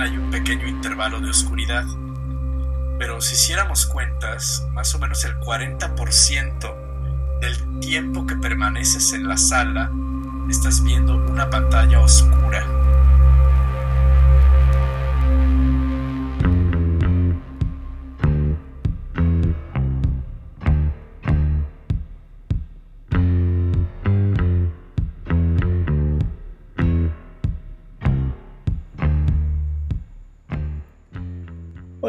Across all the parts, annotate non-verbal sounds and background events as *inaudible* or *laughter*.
hay un pequeño intervalo de oscuridad. Pero si hiciéramos cuentas, más o menos el 40% del tiempo que permaneces en la sala, estás viendo una pantalla oscura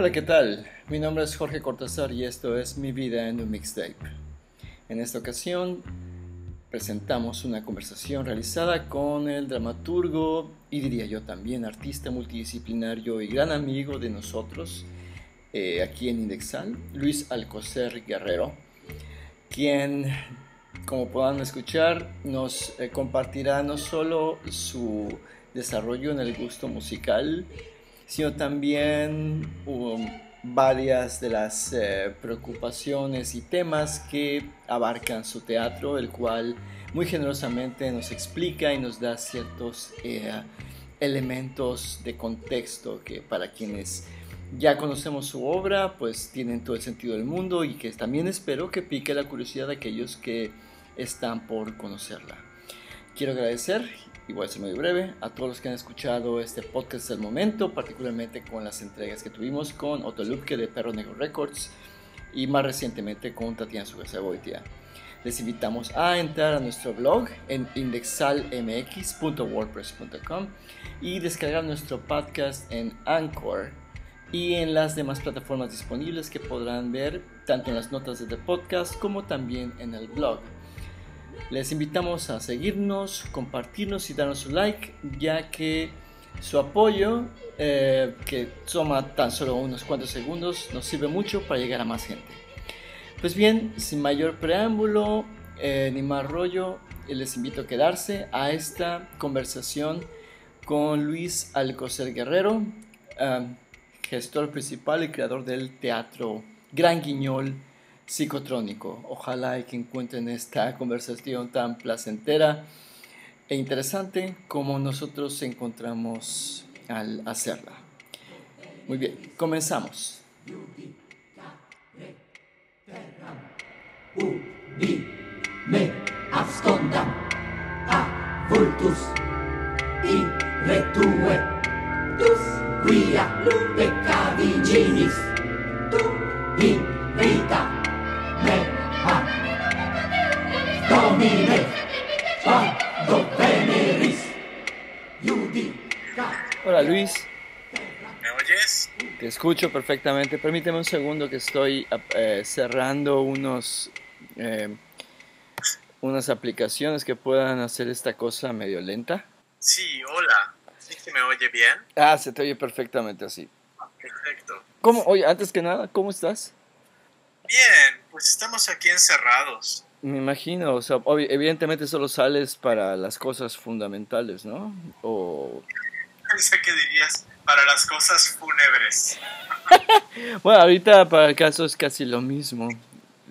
Hola, ¿qué tal? Mi nombre es Jorge Cortázar y esto es Mi vida en un mixtape. En esta ocasión presentamos una conversación realizada con el dramaturgo y diría yo también artista multidisciplinario y gran amigo de nosotros eh, aquí en Indexal, Luis Alcocer Guerrero, quien, como podrán escuchar, nos eh, compartirá no solo su desarrollo en el gusto musical, sino también varias de las eh, preocupaciones y temas que abarcan su teatro, el cual muy generosamente nos explica y nos da ciertos eh, elementos de contexto que para quienes ya conocemos su obra, pues tienen todo el sentido del mundo y que también espero que pique la curiosidad de aquellos que están por conocerla. Quiero agradecer y voy a ser muy breve, a todos los que han escuchado este podcast del momento, particularmente con las entregas que tuvimos con Otto de Perro Negro Records y más recientemente con Tatiana Sugasaboitia. Les invitamos a entrar a nuestro blog en indexalmx.wordpress.com y descargar nuestro podcast en Anchor y en las demás plataformas disponibles que podrán ver tanto en las notas de este podcast como también en el blog. Les invitamos a seguirnos, compartirnos y darnos un like, ya que su apoyo, eh, que toma tan solo unos cuantos segundos, nos sirve mucho para llegar a más gente. Pues bien, sin mayor preámbulo eh, ni más rollo, les invito a quedarse a esta conversación con Luis Alcocer Guerrero, eh, gestor principal y creador del teatro Gran Guiñol psicotrónico. Ojalá y que encuentren esta *laughs* conversación tan placentera e interesante como nosotros encontramos al hacerla. Muy bien, comenzamos. me absconda a vultus i tus tu in vita Hola Luis, ¿Me oyes? te escucho perfectamente. Permíteme un segundo que estoy eh, cerrando unos, eh, unas aplicaciones que puedan hacer esta cosa medio lenta. Sí, hola. ¿Sí se me oye bien? Ah, se te oye perfectamente así. Perfecto. ¿Cómo? Oye, antes que nada, ¿cómo estás? Bien, pues estamos aquí encerrados. Me imagino, o sea, evidentemente solo sales para las cosas fundamentales, ¿no? O... Pensé que dirías para las cosas fúnebres. *laughs* Bueno, ahorita para el caso es casi lo mismo.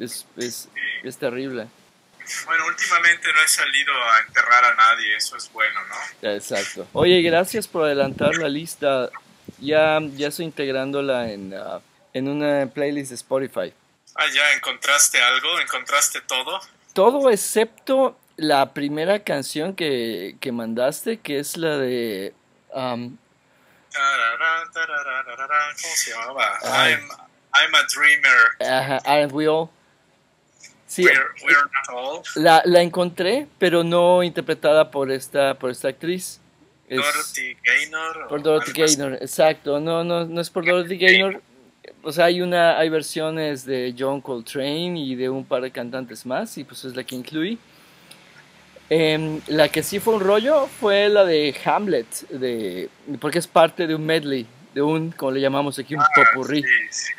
Es, es, es terrible. Bueno, últimamente no he salido a enterrar a nadie, eso es bueno, ¿no? Exacto. Oye, gracias por adelantar la lista. Ya, ya estoy integrándola en, ah, en una playlist de Spotify. Ah, ya, ¿encontraste algo? ¿Encontraste todo? Todo excepto la primera canción que, que mandaste, que es la de... um, ¿Cómo se llamaba? Ay. I'm, I'm a dreamer. ajá, Aren't We All? Sí, We're, we're not all. la, la encontré, pero no interpretada por esta, por esta actriz. Es Dorothy Gaynor. por Dorothy. Gaynor, exacto. No, no, no es por Dorothy Gaynor. O sea, hay una, hay versiones de John Coltrane y de un par de cantantes más, y pues es la que incluí. Em, la que sí fue un rollo fue la de Hamlet, de, porque es parte de un medley, de un, como le llamamos aquí, un popurrí. Sí, sí.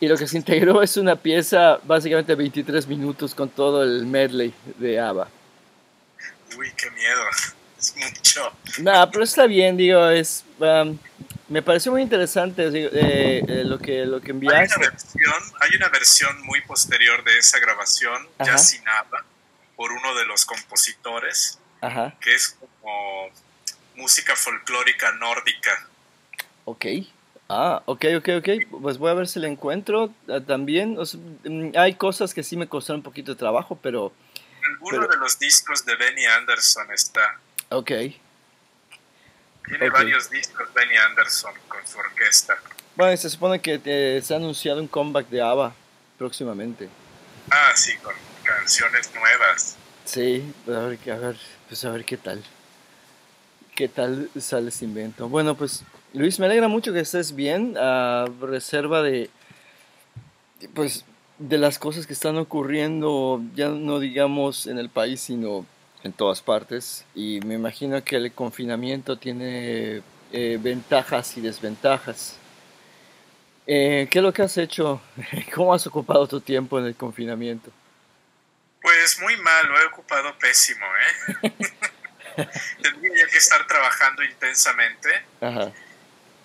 Y lo que se integró es una pieza básicamente de 23 minutos con todo el medley de ABBA. Uy, qué miedo. *laughs* Es mucho. Nada, pero está bien, digo, es... um, Me pareció muy interesante eh, eh, lo que lo que Hay enviaste. una versión, hay una versión muy posterior de esa grabación, Ajá. ya sin nada, por uno de los compositores, Ajá, que es como música folclórica nórdica. ok. Ah, ok, ok, ok. Pues voy a ver si la encuentro ah, también. O sea, mm, hay cosas que sí me costaron un poquito de trabajo, pero Alguno Pero- de los discos de Benny Anderson está. ok. Tiene varios discos Benny Anderson con su orquesta. Bueno, se supone que eh, se ha anunciado un comeback de ABBA próximamente. Ah, sí, con canciones nuevas. Sí, a ver, a ver, pues a ver qué tal. ¿Qué tal sale este invento? Bueno, pues Luis, me alegra mucho que estés bien, a reserva de, pues, de las cosas que están ocurriendo, ya no digamos en el país, sino en todas partes. Y me imagino que el confinamiento tiene eh, ventajas y desventajas. Eh, ¿Qué es lo que has hecho? *laughs* ¿Cómo has ocupado tu tiempo en el confinamiento? Pues muy mal, lo he ocupado pésimo, ¿eh? *laughs* Tendría que estar trabajando intensamente, Ajá,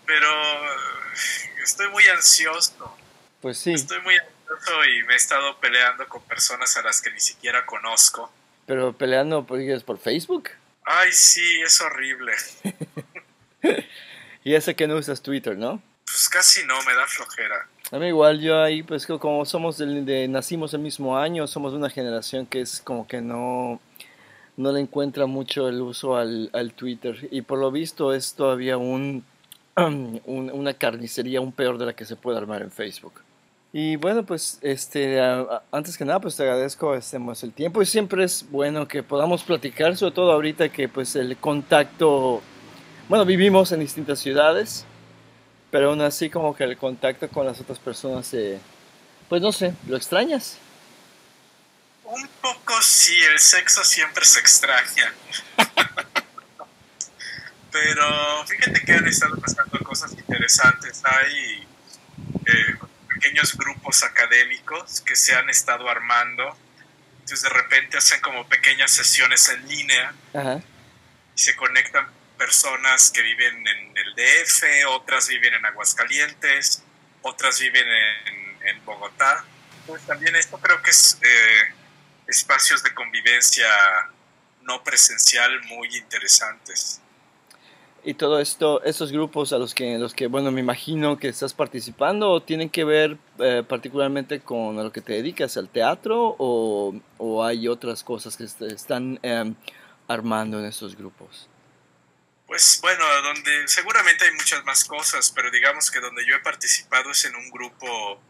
pero eh, estoy muy ansioso. pues sí. Estoy muy ansioso y me he estado peleando con personas a las que ni siquiera conozco. Pero peleando por, digas, por Facebook. Ay, sí, es horrible. *laughs* Y ese que no usas Twitter, ¿no? Pues casi no, me da flojera. A mí igual, yo ahí, pues como somos de, nacimos el mismo año, somos de una generación que es como que no, no le encuentra mucho el uso al, al Twitter. Y por lo visto es todavía un, *clears throat* un- una carnicería aún peor de la que se puede armar en Facebook. Y bueno, pues este, antes que nada, pues te agradezco este, el tiempo y siempre es bueno que podamos platicar, sobre todo ahorita que pues el contacto, bueno, vivimos en distintas ciudades, pero aún así como que el contacto con las otras personas, eh, pues no sé, ¿lo extrañas? Un poco sí, el sexo siempre se extraña. *laughs* Pero fíjate que han estado pasando cosas interesantes. Hay eh, pequeños grupos académicos que se han estado armando. Entonces de repente hacen como pequeñas sesiones en línea Ajá, y se conectan personas que viven en el DF, otras viven en Aguascalientes, otras viven en, en Bogotá. Pues también esto creo que es eh, espacios de convivencia no presencial muy interesantes. Y todo esto, estos grupos a los que, los que, bueno, me imagino que estás participando, ¿tienen que ver eh, particularmente con lo que te dedicas, al teatro, o, o hay otras cosas que se están em, armando en estos grupos? Pues bueno, donde seguramente hay muchas más cosas, pero digamos que donde yo he participado es en un grupo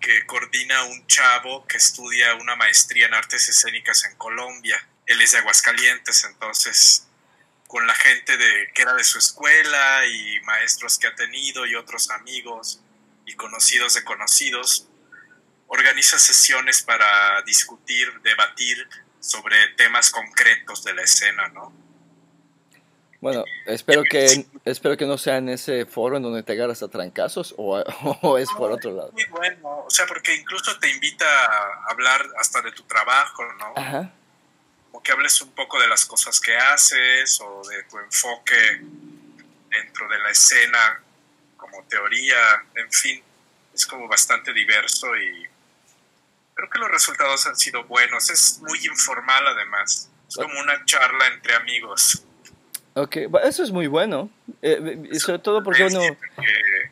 que coordina un chavo que estudia una maestría en artes escénicas en Colombia. Él es de Aguascalientes, entonces con la gente de que era de su escuela y maestros que ha tenido y otros amigos y conocidos de conocidos, organiza sesiones para discutir, debatir sobre temas concretos de la escena, ¿no? Bueno, espero que, espero que no sea en ese foro en donde te agarras a trancazos, o, *laughs* o es por otro lado. Muy bueno, o sea, porque incluso te invita a hablar hasta de tu trabajo, ¿no? Ajá, O que hables un poco de las cosas que haces o de tu enfoque dentro de la escena como teoría, en fin, es como bastante diverso y creo que los resultados han sido buenos. Es muy informal además, es como una charla entre amigos. ok, eso es muy bueno, eh, y sobre todo porque uno... Que,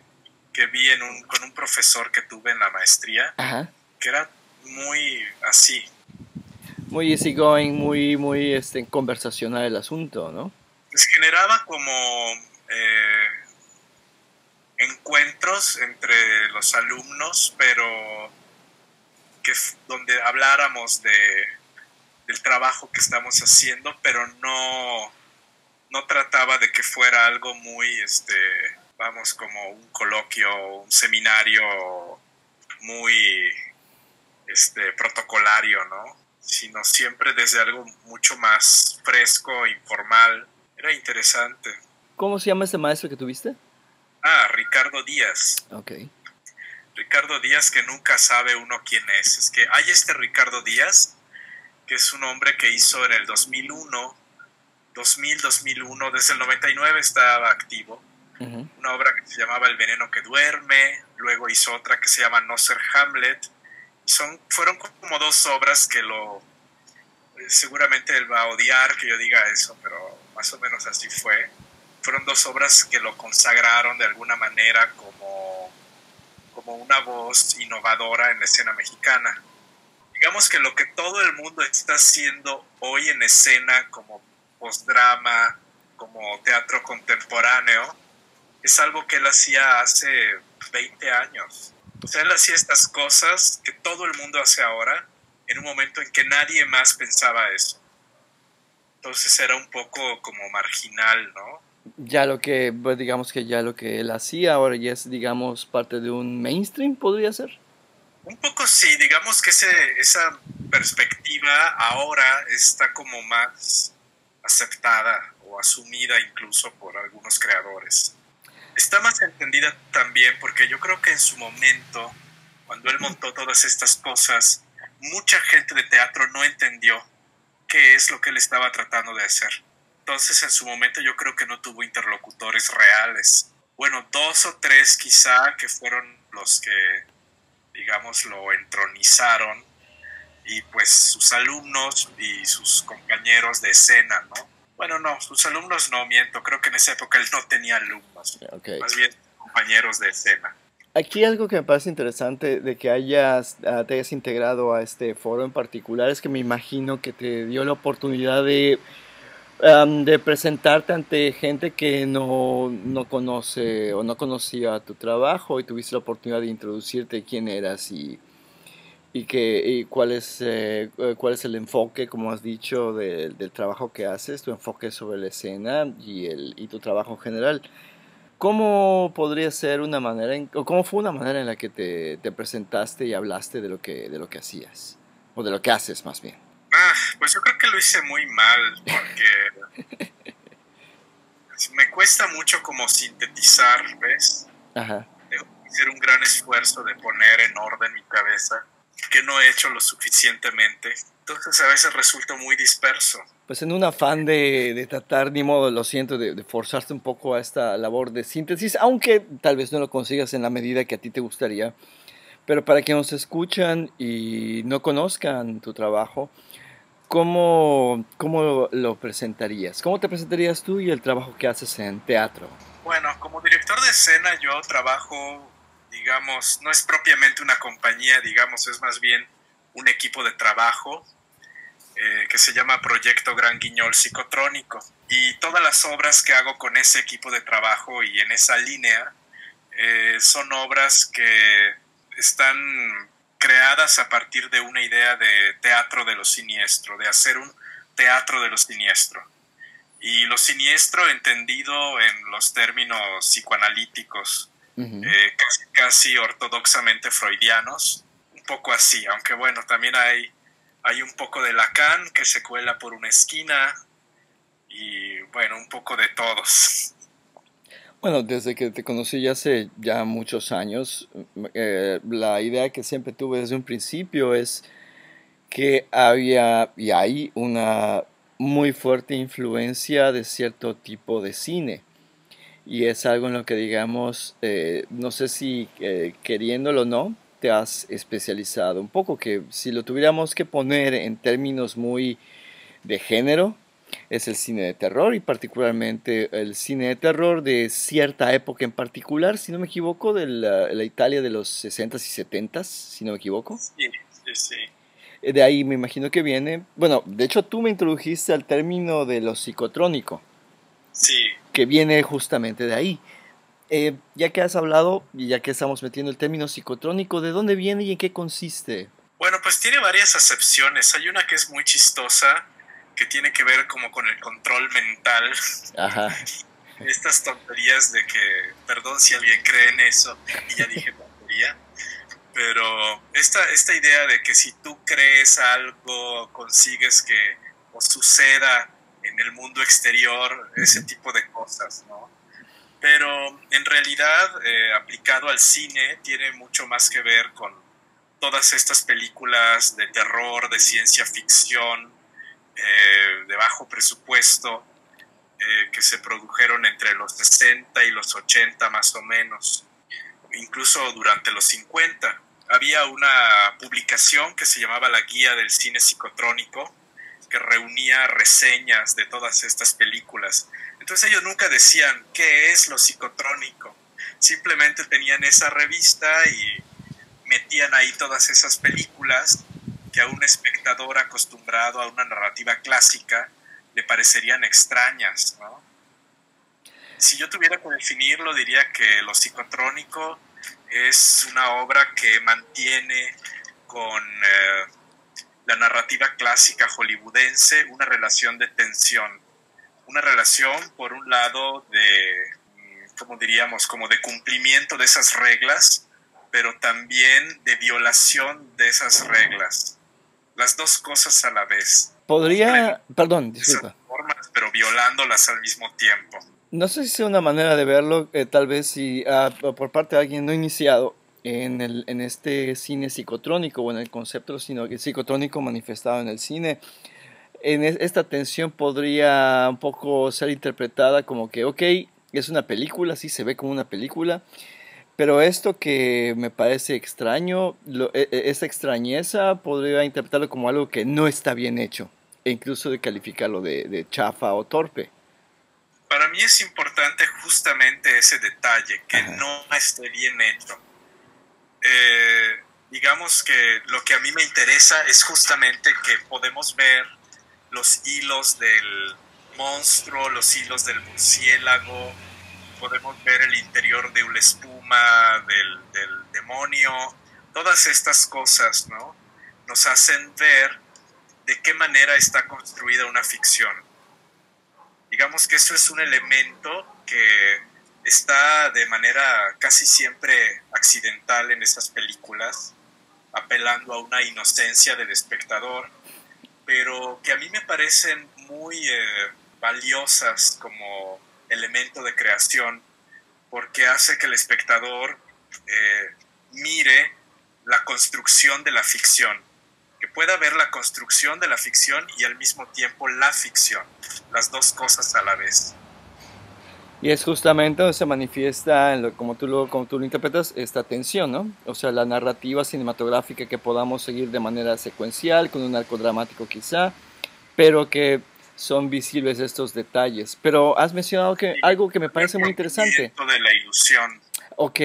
que vi en un, con un profesor que tuve en la maestría, Ajá. que era muy así, muy easygoing, muy, muy este, conversacional el asunto, ¿no? pues generaba como eh, encuentros entre los alumnos, pero que donde habláramos de del trabajo que estamos haciendo, pero no no trataba de que fuera algo muy este vamos como un coloquio, un seminario muy este protocolario, ¿no? Sino siempre desde algo mucho más fresco, informal. Era interesante. ¿Cómo se llama ese maestro que tuviste? Ah, Ricardo Díaz. Ok. Ricardo Díaz que nunca sabe uno quién es. Es que hay este Ricardo Díaz, que es un hombre que hizo en el 2001, 2000, 2001, desde el 99 estaba activo. una obra que se llamaba El veneno que duerme, luego hizo otra que se llama No ser Hamlet. Son, fueron como dos obras que lo... Seguramente él va a odiar que yo diga eso, pero más o menos así fue. Fueron dos obras que lo consagraron de alguna manera como, como una voz innovadora en la escena mexicana. Digamos que lo que todo el mundo está haciendo hoy en escena como postdrama, como teatro contemporáneo, es algo que él hacía hace 20 años. O sea, él hacía estas cosas que todo el mundo hace ahora en un momento en que nadie más pensaba eso. Entonces era un poco como marginal, ¿no? Ya lo que, pues, digamos que ya lo que él hacía ahora ya es, digamos, parte de un mainstream, podría ser. Un poco sí, digamos que ese, esa perspectiva ahora está como más aceptada o asumida incluso por algunos creadores. Está más entendida también porque yo creo que en su momento, cuando él montó todas estas cosas, mucha gente de teatro no entendió qué es lo que él estaba tratando de hacer. Entonces en su momento yo creo que no tuvo interlocutores reales. Bueno, dos o tres quizá que fueron los que, digamos, lo entronizaron y pues sus alumnos y sus compañeros de escena, ¿no? Bueno, no, sus alumnos no, miento, creo que en esa época él no tenía alumnos, más bien compañeros de escena. Aquí algo que me parece interesante de que hayas, ah, te hayas integrado a este foro en particular es que me imagino que te dio la oportunidad de, de presentarte ante gente que no, no conoce o no conocía tu trabajo y tuviste la oportunidad de introducirte quién eras y, y, que, y cuál, es, eh, cuál es el enfoque, como has dicho, del trabajo que haces, tu enfoque sobre la escena y, el, y tu trabajo en general. ¿Cómo podría ser una manera, o cómo fue una manera en la que te, te, presentaste y hablaste de lo, que, de lo que hacías? O de lo que haces, más bien. Ah, pues yo creo que lo hice muy mal, porque *laughs* me cuesta mucho como sintetizar, ¿ves? Ajá. hacer un gran esfuerzo de poner en orden mi cabeza que no he hecho lo suficientemente. Entonces a veces resulta muy disperso. Pues en un afán de, de tratar, ni modo, lo siento, de, de, forzarte un poco a esta labor de síntesis, aunque tal vez no lo consigas en la medida que a ti te gustaría. Pero para quienes nos escuchan y no conozcan tu trabajo, ¿cómo, ¿cómo lo presentarías? ¿Cómo te presentarías tú y el trabajo que haces en teatro? Bueno, como director de escena yo trabajo digamos, no es propiamente una compañía, digamos, es más bien un equipo de trabajo eh, que se llama Proyecto Gran Guiñol Psicotrónico. Y todas las obras que hago con ese equipo de trabajo y en esa línea eh, son obras que están creadas a partir de una idea de teatro de lo siniestro, de hacer un teatro de lo siniestro. Y lo siniestro entendido en los términos psicoanalíticos, eh, casi, casi, ortodoxamente freudianos, un poco así, aunque bueno, también hay, hay un poco de Lacan que se cuela por una esquina y bueno, un poco de todos. Bueno, desde que te conocí ya hace ya muchos años, eh, la idea que siempre tuve desde un principio es que había y hay una muy fuerte influencia de cierto tipo de cine y es algo en lo que digamos, eh, no sé si eh, queriéndolo o no, te has especializado un poco, que si lo tuviéramos que poner en términos muy de género, es el cine de terror y particularmente el cine de terror de cierta época en particular, si no me equivoco, de la, la Italia de los 60s y 70s, si no me equivoco. Sí, sí, sí. De ahí me imagino que viene, bueno, de hecho tú me introdujiste al término de lo psicotrónico. Sí, que viene justamente de ahí. Eh, ya que has hablado y ya que estamos metiendo el término psicotrónico, ¿de dónde viene y en qué consiste? Bueno, pues tiene varias acepciones. Hay una que es muy chistosa, que tiene que ver como con el control mental. Ajá. *laughs* Estas tonterías de que, perdón si alguien cree en eso, y ya dije tontería, pero esta, esta idea de que si tú crees algo, consigues que o suceda en el mundo exterior, ese tipo de cosas, ¿no? Pero en realidad, eh, aplicado al cine, tiene mucho más que ver con todas estas películas de terror, de ciencia ficción, eh, de bajo presupuesto, eh, que se produjeron entre los 60 y los 80 más o menos, incluso durante los 50. Había una publicación que se llamaba la Guía del Cine Psicotrónico, que reunía reseñas de todas estas películas. Entonces ellos nunca decían qué es lo psicotrónico, simplemente tenían esa revista y metían ahí todas esas películas que a un espectador acostumbrado a una narrativa clásica le parecerían extrañas. Si yo tuviera que definirlo, diría que lo psicotrónico es una obra que mantiene con eh, la narrativa clásica hollywoodense una relación de tensión. Una relación, por un lado, de, mm, como diríamos, como de cumplimiento de esas reglas, pero también de violación de esas reglas. Las dos cosas a la vez. Podría, perdón, disculpa. Formas, pero violándolas al mismo tiempo. No sé si es una manera de verlo, eh, tal vez si ah, por parte de alguien no iniciado en, el, en este cine psicotrónico o en el concepto sino psicotrónico manifestado en el cine, en esta tensión podría un poco ser interpretada como que, ok, es una película, sí se ve como una película, pero esto que me parece extraño, lo, e, e, esa extrañeza podría interpretarlo como algo que no está bien hecho, e incluso de calificarlo de, de chafa o torpe para mí es importante justamente ese detalle, que no esté bien hecho. Eh, digamos que lo que a mí me interesa es justamente que podemos ver los hilos del monstruo, los hilos del murciélago, podemos ver el interior de una espuma, del, demonio, todas estas cosas, ¿no? Nos hacen ver de qué manera está construida una ficción. Digamos que eso es un elemento que está de manera casi siempre accidental en esas películas, apelando a una inocencia del espectador, pero que a mí me parecen muy eh, valiosas como elemento de creación, porque hace que el espectador eh, mire la construcción de la ficción que pueda ver la construcción de la ficción y al mismo tiempo la ficción, las dos cosas a la vez. Y es justamente donde se manifiesta, como, tú lo, como tú lo interpretas, esta tensión, ¿no? O sea, la narrativa cinematográfica que podamos seguir de manera secuencial, con un arco dramático quizá, pero que son visibles estos detalles. Pero has mencionado que algo que me parece muy interesante. de la ilusión. Ok.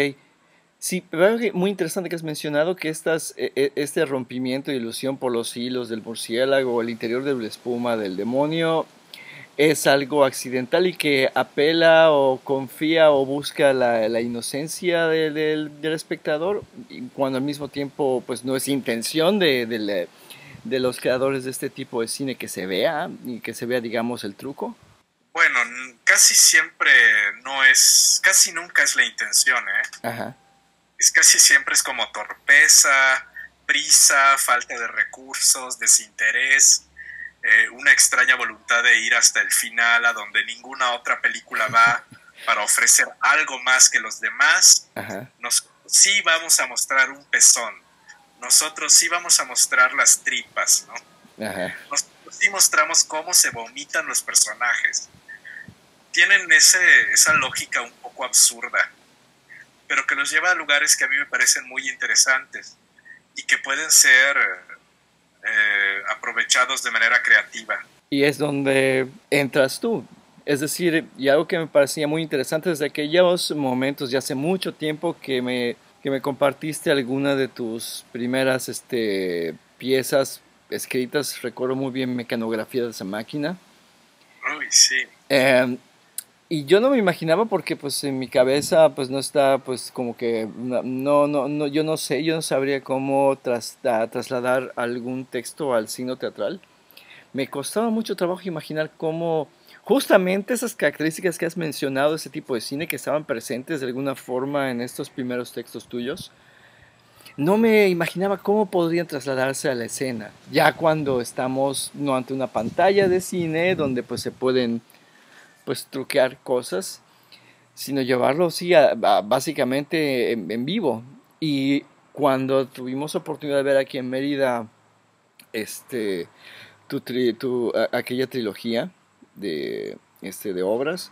Sí, muy interesante que has mencionado que estas, e, e, este rompimiento de ilusión por los hilos del murciélago, el interior de la espuma del demonio, es algo accidental y que apela o confía o busca la, la inocencia del, del, espectador, cuando al mismo tiempo pues no es intención de, de, de, los creadores de este tipo de cine que se vea y que se vea digamos el truco. Bueno, casi siempre no es, casi nunca es la intención, ¿eh? Ajá es casi siempre es como torpeza, prisa, falta de recursos, desinterés, eh, una extraña voluntad de ir hasta el final a donde ninguna otra película va *laughs* para ofrecer algo más que los demás. Nos, sí vamos a mostrar un pezón, nosotros sí vamos a mostrar las tripas, ¿no? Nosotros sí mostramos cómo se vomitan los personajes. Tienen ese, esa lógica un poco absurda pero que nos lleva a lugares que a mí me parecen muy interesantes y que pueden ser eh, aprovechados de manera creativa. Y es donde entras tú. Es decir, y algo que me parecía muy interesante desde aquellos momentos, ya hace mucho tiempo que me, que me compartiste alguna de tus primeras este, piezas escritas, recuerdo muy bien mecanografía de esa máquina. Uy, sí. Eh, y yo no me imaginaba porque pues en mi cabeza pues no está pues como que no, no, no yo no sé, yo no sabría cómo tras, trasladar algún texto al signo teatral. Me costaba mucho trabajo imaginar cómo justamente esas características que has mencionado, ese tipo de cine que estaban presentes de alguna forma en estos primeros textos tuyos, no me imaginaba cómo podrían trasladarse a la escena, ya cuando estamos no ante una pantalla de cine donde pues se pueden pues truquear cosas, sino llevarlo sí básicamente en, vivo. Y cuando tuvimos oportunidad de ver aquí en Mérida este tu, tu aquella trilogía de este, de obras.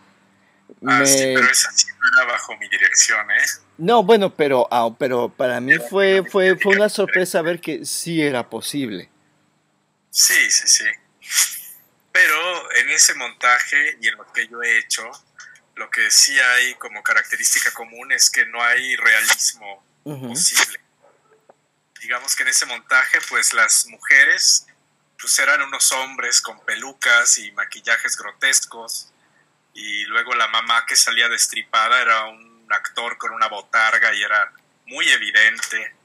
Ah, sí, pero esa sí no era bajo mi dirección, ¿eh? No, bueno, pero, ah, pero para mí fue, fue, fue una sorpresa ver que sí era posible. Sí, sí, sí. Pero en ese montaje y en lo que yo he hecho, lo que sí hay como característica común es que no hay realismo posible. Digamos que en ese montaje, pues las mujeres pues eran unos hombres con pelucas y maquillajes grotescos y luego la mamá que salía destripada era un actor con una botarga y era muy evidente.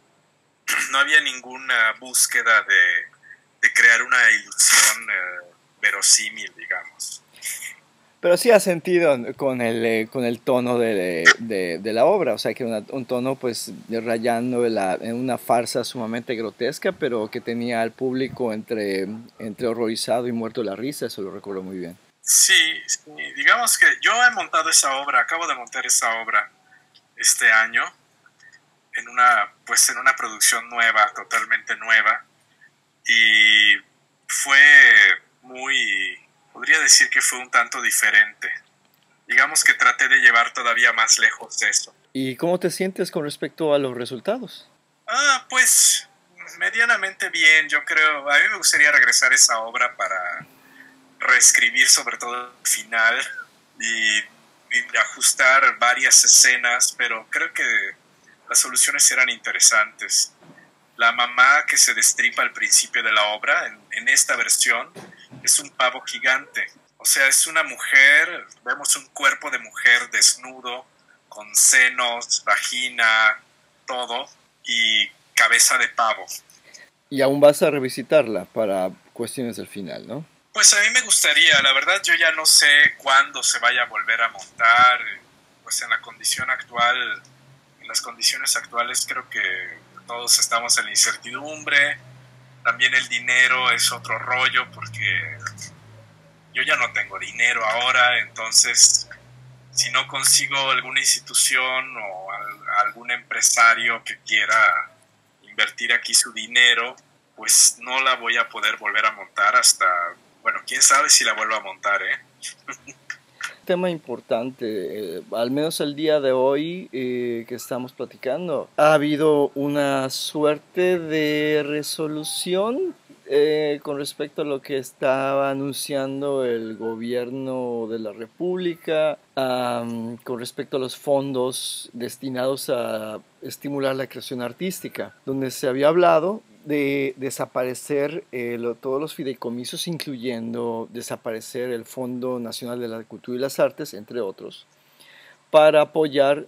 *clears throat* No había ninguna búsqueda de, crear una ilusión eh, verosímil, digamos. Pero sí ha sentido con el, eh, con el tono de, la obra, o sea que un tono pues rayando en una farsa sumamente grotesca, pero que tenía al público entre, entre horrorizado y muerto de la risa, eso lo recuerdo muy bien. Sí, digamos que yo he montado esa obra, acabo de montar esa obra este año en una, pues en una producción nueva, totalmente nueva, y fue muy podría decir que fue un tanto diferente. Digamos que traté de llevar todavía más lejos eso. ¿Y cómo te sientes con respecto a los resultados? Ah, pues medianamente bien, yo creo. A mí me gustaría regresar a esa obra para reescribir sobre todo el final y, y ajustar varias escenas, pero creo que las soluciones eran interesantes. La mamá que se destripa al principio de la obra, en, en esta versión, es un pavo gigante. O sea, es una mujer, vemos un cuerpo de mujer desnudo, con senos, vagina, todo, y cabeza de pavo. Y aún vas a revisitarla para cuestiones del final, ¿no? Pues a mí me gustaría, la verdad yo ya no sé cuándo se vaya a volver a montar, pues en la condición actual, en las condiciones actuales creo que todos estamos en la incertidumbre, también el dinero es otro rollo porque yo ya no tengo dinero ahora, entonces si no consigo alguna institución o algún empresario que quiera invertir aquí su dinero, pues no la voy a poder volver a montar hasta, bueno, quién sabe si la vuelvo a montar, ¿eh? *laughs* tema importante, eh, al menos el día de hoy eh, que estamos platicando, ha habido una suerte de resolución eh, con respecto a lo que estaba anunciando el gobierno de la República, con respecto a los fondos destinados a estimular la creación artística, donde se había hablado de desaparecer eh, todos los fideicomisos, incluyendo desaparecer el Fondo Nacional de la Cultura y las Artes, entre otros, para apoyar,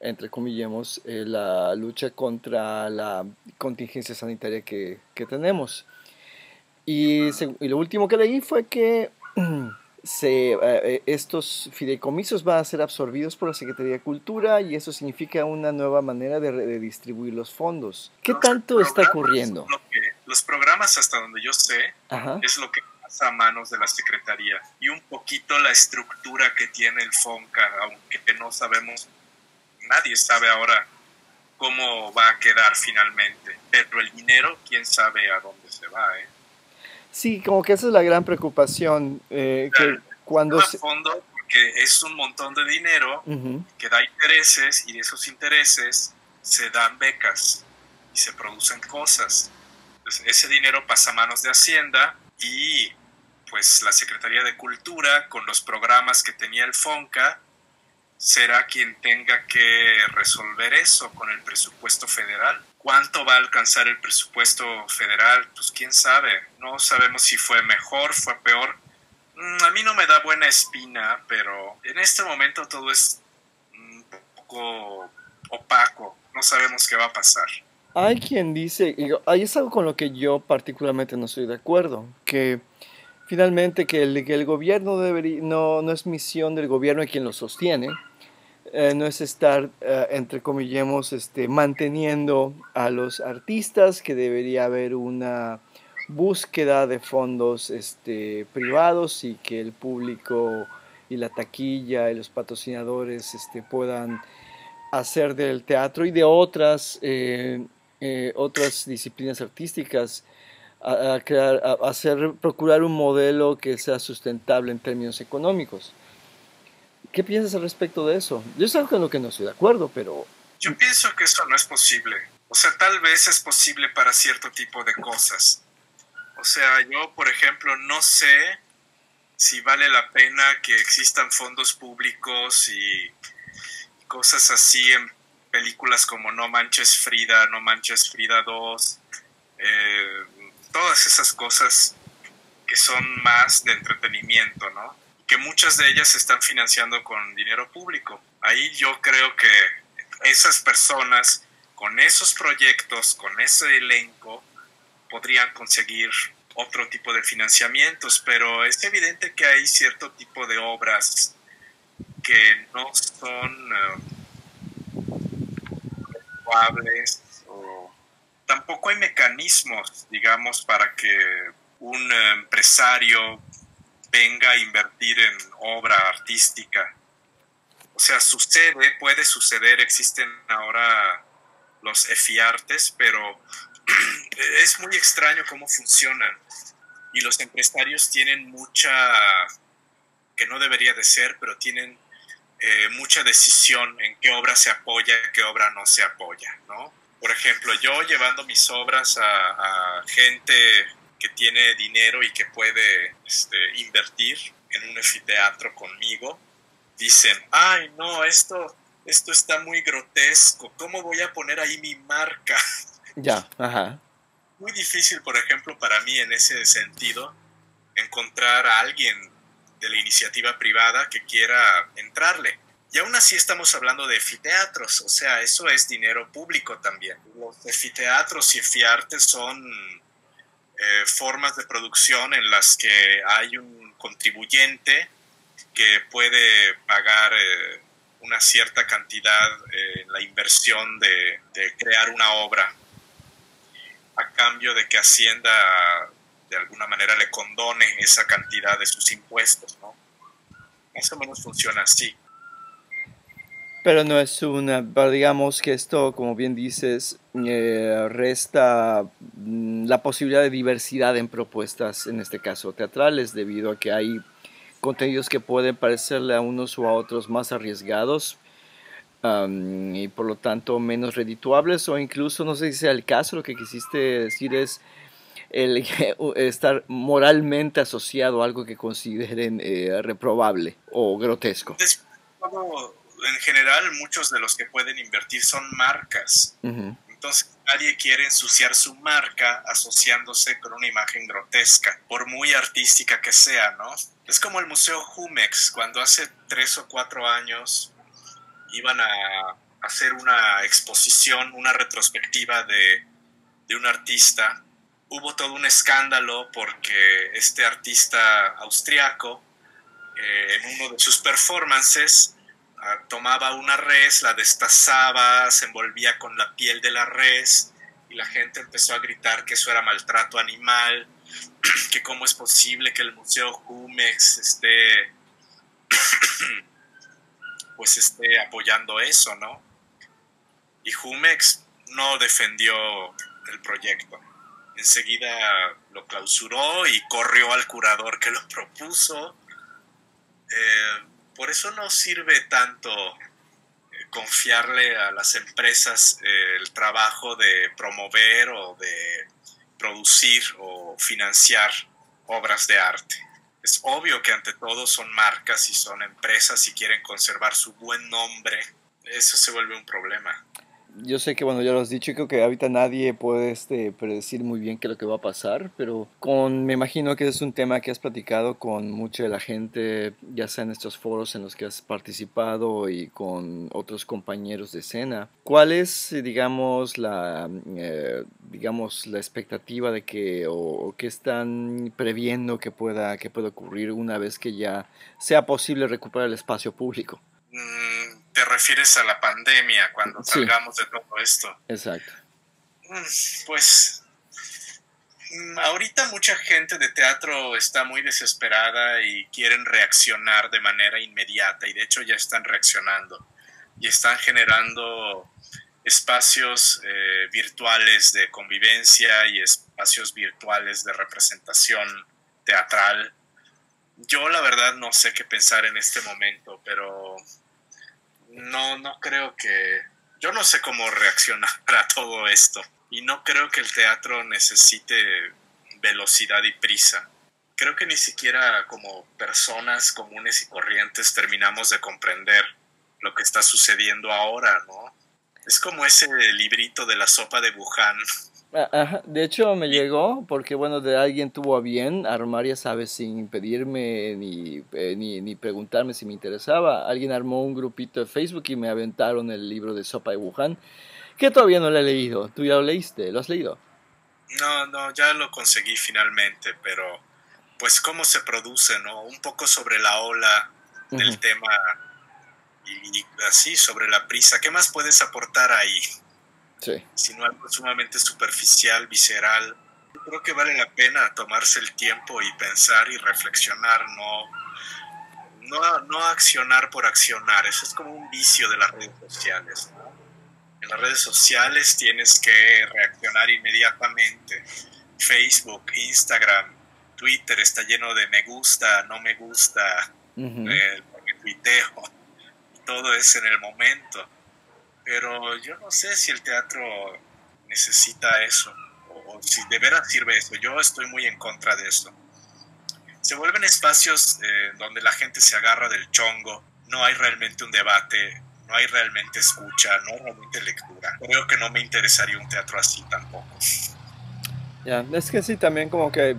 entre comillas, eh, la lucha contra la contingencia sanitaria que, tenemos. Y, y, lo último que leí fue que *clears throat* se, eh, estos fideicomisos van a ser absorbidos por la Secretaría de Cultura y eso significa una nueva manera de, distribuir los fondos. ¿Qué tanto está ocurriendo? los programas, hasta donde yo sé, es lo que pasa a manos de la Secretaría y un poquito la estructura que tiene el FONCA, aunque no sabemos, nadie sabe ahora cómo va a quedar finalmente, pero el dinero, quién sabe a dónde se va, ¿eh? Sí, como que esa es la gran preocupación. Eh, que cuando se... fondo porque es un montón de dinero que da intereses y de esos intereses se dan becas y se producen cosas. ese dinero pasa a manos de Hacienda y pues la Secretaría de Cultura con los programas que tenía el FONCA será quien tenga que resolver eso con el presupuesto federal. ¿Cuánto va a alcanzar el presupuesto federal? Pues quién sabe. No sabemos si fue mejor, fue peor. Mm, a mí no me da buena espina, pero en este momento todo es un poco opaco. No sabemos qué va a pasar. Hay quien dice, ahí es algo con lo que yo particularmente no estoy de acuerdo, que finalmente que el, que el gobierno debería, no, no es misión del gobierno y quien lo sostiene, eh, no es estar, eh, entre comillas, este, manteniendo a los artistas, que debería haber una búsqueda de fondos este, privados y que el público y la taquilla y los patrocinadores este, puedan hacer del teatro y de otras, eh, otras disciplinas artísticas a, crear, hacer, procurar un modelo que sea sustentable en términos económicos. ¿Qué piensas al respecto de eso? Yo es algo con lo que no estoy de acuerdo, pero... Yo pienso que eso no es posible. O sea, tal vez es posible para cierto tipo de cosas. O sea, yo, por ejemplo, no sé si vale la pena que existan fondos públicos y cosas así en películas como No Manches Frida, No Manches Frida 2, eh, todas esas cosas que son más de entretenimiento, ¿no? Que muchas de ellas se están financiando con dinero público. Ahí yo creo que esas personas con esos proyectos, con ese elenco, podrían conseguir otro tipo de financiamientos, pero es evidente que hay cierto tipo de obras que no son uh, o tampoco hay mecanismos, digamos, para que un empresario venga a invertir en obra artística. O sea, sucede, puede suceder, existen ahora los EFIARTES, pero *clears throat* es muy extraño cómo funcionan. Y los empresarios tienen mucha, que no debería de ser, pero tienen eh, mucha decisión en qué obra se apoya, qué obra no se apoya, ¿no? Por ejemplo, yo llevando mis obras a, gente que tiene dinero y que puede este, invertir en un efiteatro conmigo, dicen, ay, no, esto, esto está muy grotesco, ¿cómo voy a poner ahí mi marca? *laughs* Ya, ajá. Muy difícil, por ejemplo, para mí en ese sentido, encontrar a alguien de la iniciativa privada que quiera entrarle. Y aún así estamos hablando de efiteatros, o sea, eso es dinero público también. Los efiteatros y efiartes son eh, formas de producción en las que hay un contribuyente que puede pagar eh, una cierta cantidad en la inversión de, crear una obra a cambio de que Hacienda de alguna manera le condone esa cantidad de sus impuestos, ¿no? Más o menos funciona así. Pero no es una, digamos que esto, como bien dices, eh, resta mm, la posibilidad de diversidad en propuestas, en este caso teatrales, debido a que hay contenidos que pueden parecerle a unos o a otros más arriesgados y por lo tanto menos redituables o incluso, no sé si sea el caso, lo que quisiste decir es el *laughs* estar moralmente asociado a algo que consideren eh, reprobable o grotesco. En general, muchos de los que pueden invertir son marcas. Entonces nadie quiere ensuciar su marca asociándose con una imagen grotesca, por muy artística que sea, ¿no? Es como el Museo Jumex, cuando hace tres o cuatro años iban a hacer una exposición, una retrospectiva de, un artista. Hubo todo un escándalo porque este artista austriaco, eh, en uno de sus performances, tomaba una res, la destazaba, se envolvía con la piel de la res y la gente empezó a gritar que eso era maltrato animal *clears throat* que cómo es posible que el Museo Jumex esté, *clears throat* pues esté apoyando eso, ¿no? Y Jumex no defendió el proyecto. Enseguida lo clausuró y corrió al curador que lo propuso. Eh, por eso no sirve tanto eh, confiarle a las empresas eh, el trabajo de promover o de producir o financiar obras de arte. Es obvio que ante todo son marcas y son empresas y quieren conservar su buen nombre. Eso se vuelve un problema yo sé que, bueno, ya lo has dicho, creo que ahorita nadie puede este, predecir muy bien qué es lo que va a pasar, pero con, me imagino que es un tema que has platicado con mucha de la gente, ya sea en estos foros en los que has participado y con otros compañeros de escena. ¿Cuál es, digamos, la, eh, digamos, la expectativa de que, o, qué están previendo que pueda, que pueda ocurrir una vez que ya sea posible recuperar el espacio público? Mm, te refieres a la pandemia cuando salgamos de todo esto. Exacto. Mm, pues mm, ahorita mucha gente de teatro está muy desesperada y quieren reaccionar de manera inmediata y de hecho ya están reaccionando y están generando espacios eh, virtuales de convivencia y espacios virtuales de representación teatral. Yo la verdad no sé qué pensar en este momento, pero no, no creo que... Yo no sé cómo reaccionar *laughs* a todo esto y no creo que el teatro necesite velocidad y prisa. Creo que ni siquiera como personas comunes y corrientes terminamos de comprender lo que está sucediendo ahora, ¿no? Es como ese librito de la sopa de Wuhan. *laughs* Ah, de hecho me llegó porque bueno, de alguien tuvo a bien armar, ya sabes, sin pedirme ni, eh, ni, ni, preguntarme si me interesaba. Alguien armó un grupito de Facebook y me aventaron el libro de Sopa de Wuhan, que todavía no lo he leído. ¿Tú ya lo leíste? ¿Lo has leído? No, no, ya lo conseguí finalmente, pero pues cómo se produce, ¿no? Un poco sobre la ola del tema y, así sobre la prisa. ¿Qué más puedes aportar ahí? Sí. Sino algo sumamente superficial, visceral. creo que vale la pena tomarse el tiempo y pensar y reflexionar, no, no, no accionar por accionar. Eso es como un vicio de las redes sociales. En las redes sociales tienes que reaccionar inmediatamente. Facebook, Instagram, Twitter está lleno de me gusta, no me gusta, eh, porque tuiteo todo es en el momento. Pero yo no sé si el teatro necesita eso o, si de veras sirve eso. Yo estoy muy en contra de eso. Se vuelven espacios eh, donde la gente se agarra del chongo, no hay realmente un debate, no hay realmente escucha, no hay realmente lectura. Creo que no me interesaría un teatro así tampoco. Ya, es que sí, también como que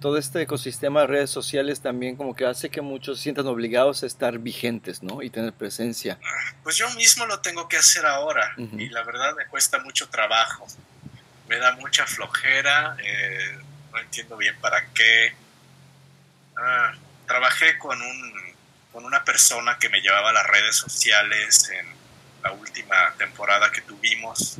todo este ecosistema de redes sociales también como que hace que muchos se sientan obligados a estar vigentes, ¿no? Y tener presencia. Pues yo mismo lo tengo que hacer ahora y la verdad me cuesta mucho trabajo. Me da mucha flojera, eh, no entiendo bien para qué. Ah, trabajé con, un, con una persona que me llevaba a las redes sociales en la última temporada que tuvimos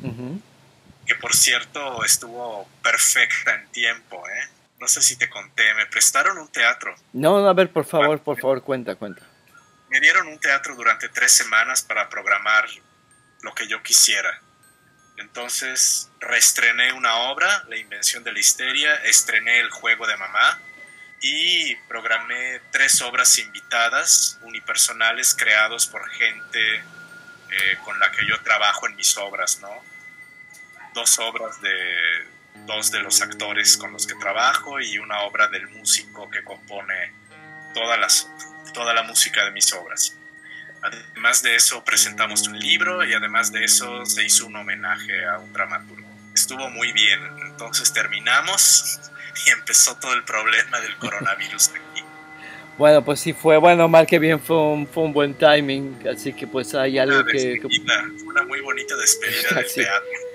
que por cierto estuvo perfecta en tiempo, ¿eh? No sé si te conté, me prestaron un teatro. No, a ver, por favor, por favor, cuenta, cuenta. Me dieron un teatro durante tres semanas para programar lo que yo quisiera. Entonces reestrené una obra, La Invención de la Histeria, estrené El Juego de Mamá y programé tres obras invitadas, unipersonales, creados por gente eh, con la que yo trabajo en mis obras, ¿no? Dos obras de dos de los actores con los que trabajo y una obra del músico que compone todas las, toda la música de mis obras. Además de eso presentamos un libro y además de eso se hizo un homenaje a un dramaturgo. Estuvo muy bien, entonces terminamos *laughs* y empezó todo el problema del coronavirus aquí. Bueno, pues sí fue, bueno, mal que bien fue un, fue un buen timing, así que pues hay algo que, Fue una muy bonita despedida *laughs* del teatro.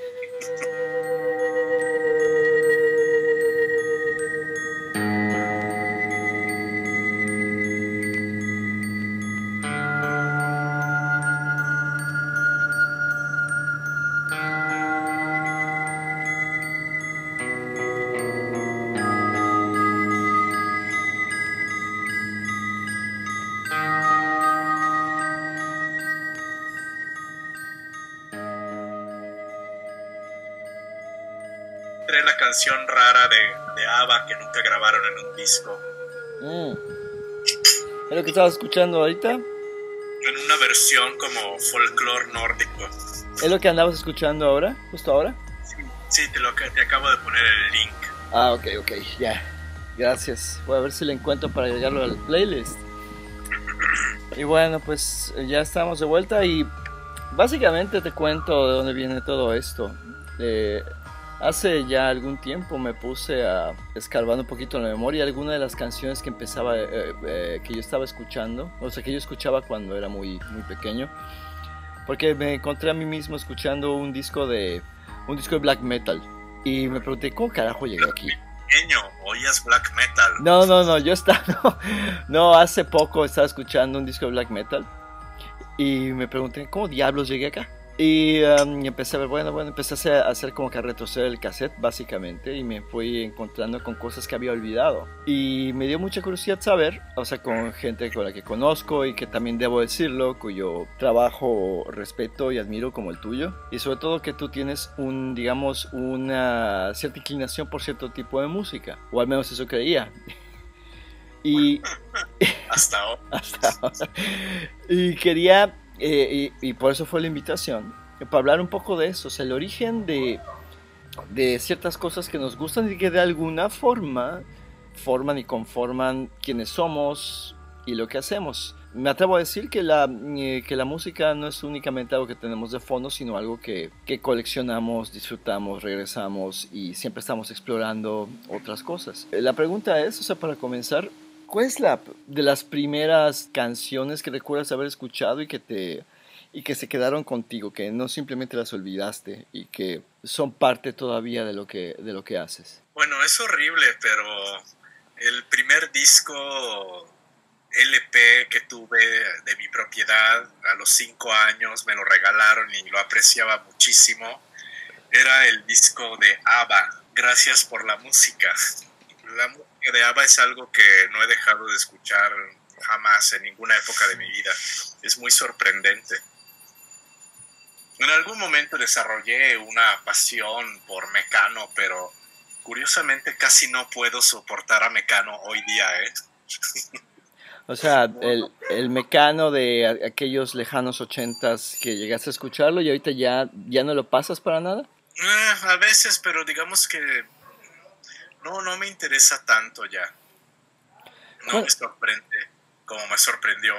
Canción rara de, de ABBA que nunca grabaron en un disco. Mm. ¿Es lo que estaba escuchando ahorita? En una versión como folclore nórdico. ¿Es lo que andabas escuchando ahora? ¿Justo ahora? Sí, te, lo, te acabo de poner el link. Ah, ok, ok, ya. Gracias. Voy a ver si le encuentro para llegarlo al playlist. Y bueno, pues ya estamos de vuelta y básicamente te cuento de dónde viene todo esto. Eh, Hace ya algún tiempo me puse a escarbar un poquito en la memoria algunas de las canciones que empezaba, eh, eh, que yo estaba escuchando, o sea, que yo escuchaba cuando era muy, muy pequeño, porque me encontré a mí mismo escuchando un disco de, un disco de black metal y me pregunté, ¿cómo carajo llegué aquí? Pequeño, oías black metal. No, no, no, yo estaba, *laughs* no, no, hace poco estaba escuchando un disco de black metal y me pregunté, ¿cómo diablos llegué acá? Y um, empecé a ver, bueno, bueno, empecé a hacer como que a retroceder el cassette básicamente y me fui encontrando con cosas que había olvidado. Y me dio mucha curiosidad saber, o sea, con gente con la que conozco y que también debo decirlo, cuyo trabajo respeto y admiro como el tuyo. Y sobre todo que tú tienes un, digamos, una cierta inclinación por cierto tipo de música, o al menos eso creía. *laughs* Y hasta ahora. *laughs* hasta ahora. Y quería eh, y, por eso fue la invitación, para hablar un poco de eso, o sea, el origen de, de ciertas cosas que nos gustan y que de alguna forma forman y conforman quienes somos y lo que hacemos. Me atrevo a decir que la, eh, que la música no es únicamente algo que tenemos de fondo, sino algo que, que, coleccionamos, disfrutamos, regresamos y siempre estamos explorando otras cosas. La pregunta es, o sea, para comenzar, ¿Cuál es la de las primeras canciones que recuerdas haber escuchado y que te y que se quedaron contigo, que no simplemente las olvidaste y que son parte todavía de lo que de lo que haces? Bueno, es horrible, pero el primer disco LP que tuve de mi propiedad a los cinco años me lo regalaron y lo apreciaba muchísimo. Era el disco de ABBA. Gracias por la música. Música de ABBA es algo que no he dejado de escuchar jamás en ninguna época de mi vida. Es muy sorprendente. En algún momento desarrollé una pasión por Mecano, pero curiosamente casi no puedo soportar a Mecano hoy día, ¿eh? O sea, el, el mecano de aquellos lejanos ochentas que llegaste a escucharlo y ahorita ya, ya no lo pasas para nada. Eh, a veces, pero digamos que no, no me interesa tanto ya. No me sorprende como me sorprendió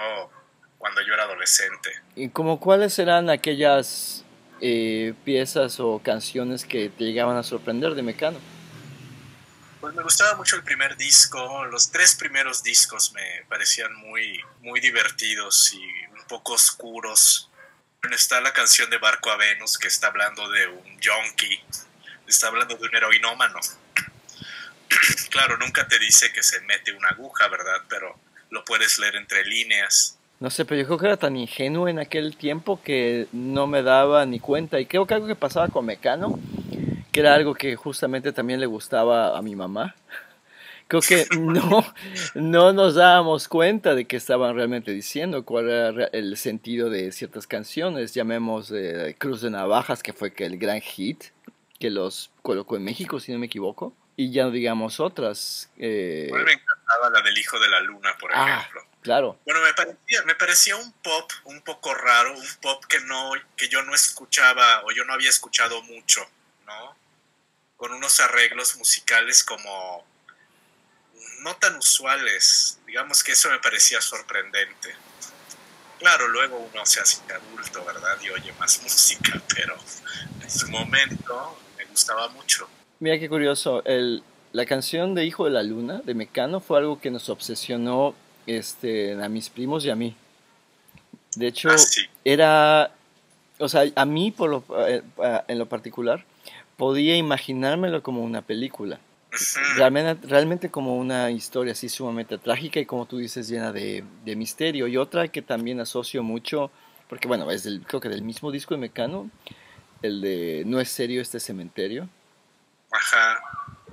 cuando yo era adolescente. ¿Y como cuáles eran aquellas eh, piezas o canciones que te llegaban a sorprender de Mecano? Pues me gustaba mucho el primer disco, los tres primeros discos me parecían muy, muy divertidos y un poco oscuros. Está la canción de Barco a Venus que está hablando de un junkie, está hablando de un heroinómano *clears throat* claro, nunca te dice que se mete una aguja, ¿verdad? Pero lo puedes leer entre líneas. No sé, pero yo creo que era tan ingenuo en aquel tiempo que no me daba ni cuenta. Y creo que algo que pasaba con Mecano, que era algo que justamente también le gustaba a mi mamá. *laughs* Creo que *laughs* no, no nos dábamos cuenta de qué estaban realmente diciendo, cuál era el sentido de ciertas canciones. Llamemos eh, Cruz de Navajas, que fue que el gran hit que los colocó en México, si no me equivoco y ya digamos otras. Eh... me encantaba la del Hijo de la Luna, por ah, ejemplo. Claro. Bueno, me parecía, me parecía un pop un poco raro, un pop que, no, que yo no escuchaba o yo no había escuchado mucho, ¿no? Con unos arreglos musicales como no tan usuales. Digamos que eso me parecía sorprendente. Claro, luego uno se hace adulto, ¿verdad? Y oye más música, pero en su momento me gustaba mucho. Mira qué curioso, el, la canción de Hijo de la Luna de Mecano fue algo que nos obsesionó este, a mis primos y a mí. De hecho, ah, era, o sea, a mí por lo, eh, en lo particular, podía imaginármelo como una película. Realmente, realmente como una historia así sumamente trágica y como tú dices llena de, de misterio. Y otra que también asocio mucho, porque bueno, es del, creo que del mismo disco de Mecano, el de No es serio este cementerio.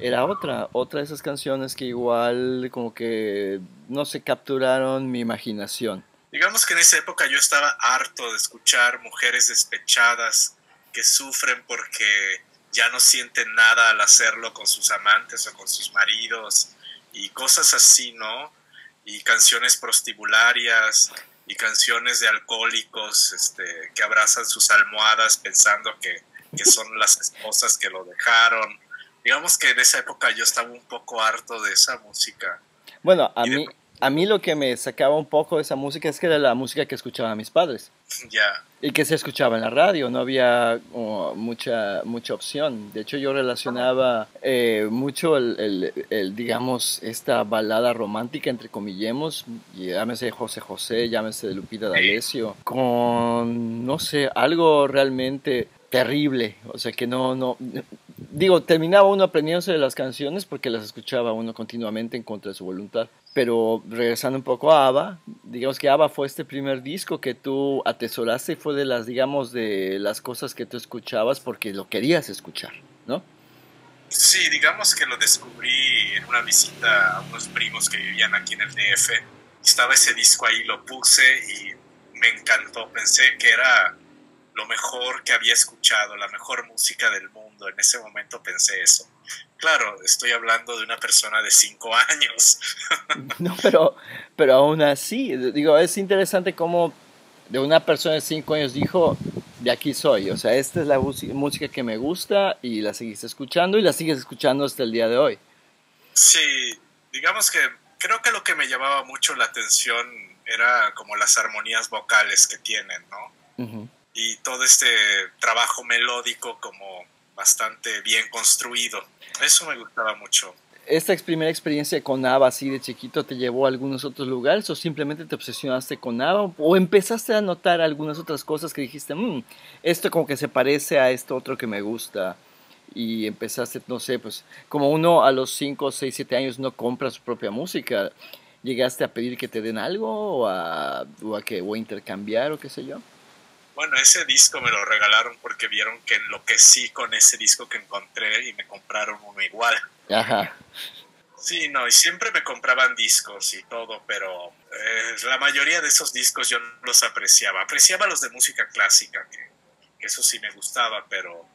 Era otra, otra de esas canciones que igual como que no se capturaron mi imaginación. Digamos que en esa época yo estaba harto de escuchar mujeres despechadas que sufren porque ya no sienten nada al hacerlo con sus amantes o con sus maridos y cosas así, ¿no? Y canciones prostibularias y canciones de alcohólicos este, que abrazan sus almohadas pensando que, que son las esposas que lo dejaron digamos que en esa época yo estaba un poco harto de esa música. Bueno, a mí, a mí lo que me sacaba un poco de esa música es que era la música que escuchaban mis padres. *laughs* Ya. Y que se escuchaba en la radio, no había mucha, mucha opción. De hecho, yo relacionaba eh, mucho el, el, digamos, esta balada romántica, entre comillemos, llámese José José, llámese de Lupita D'Alessio, con, no sé, algo realmente terrible. O sea, que no, no, digo, terminaba uno aprendiéndose de las canciones porque las escuchaba uno continuamente en contra de su voluntad. Pero regresando un poco a ABBA, digamos que ABBA fue este primer disco que tú atesoraste y fue de las, digamos, de las cosas que tú escuchabas porque lo querías escuchar, ¿no? Sí, digamos que lo descubrí en una visita a unos primos que vivían aquí en el DF. Estaba ese disco ahí, lo puse y me encantó. Pensé que era lo mejor que había escuchado, la mejor música del mundo. En ese momento pensé eso. Claro, estoy hablando de una persona de cinco *laughs* años. *laughs* no, pero, pero aún así, digo, es interesante cómo de una persona de cinco años dijo, de aquí soy, o sea, esta es la música que me gusta y la seguiste escuchando y la sigues escuchando hasta el día de hoy. Sí, digamos que creo que lo que me llamaba mucho la atención era como las armonías vocales que tienen, ¿no? Y todo este trabajo melódico como bastante bien construido. Eso me gustaba mucho. ¿Esta primera experiencia con ABBA así de chiquito te llevó a algunos otros lugares o simplemente te obsesionaste con ABBA o empezaste a notar algunas otras cosas que dijiste, mmm, esto como que se parece a esto otro que me gusta? Y empezaste, no sé, pues como uno a los 5, 6, 7 años no compra su propia música, ¿llegaste a pedir que te den algo o a, que, o a intercambiar o qué sé yo? Bueno, ese disco me lo regalaron porque vieron que enloquecí con ese disco que encontré y me compraron uno igual. Ajá. Sí, no, y siempre me compraban discos y todo, pero eh, la mayoría de esos discos yo no los apreciaba. Apreciaba los de música clásica, que, que eso sí me gustaba, pero,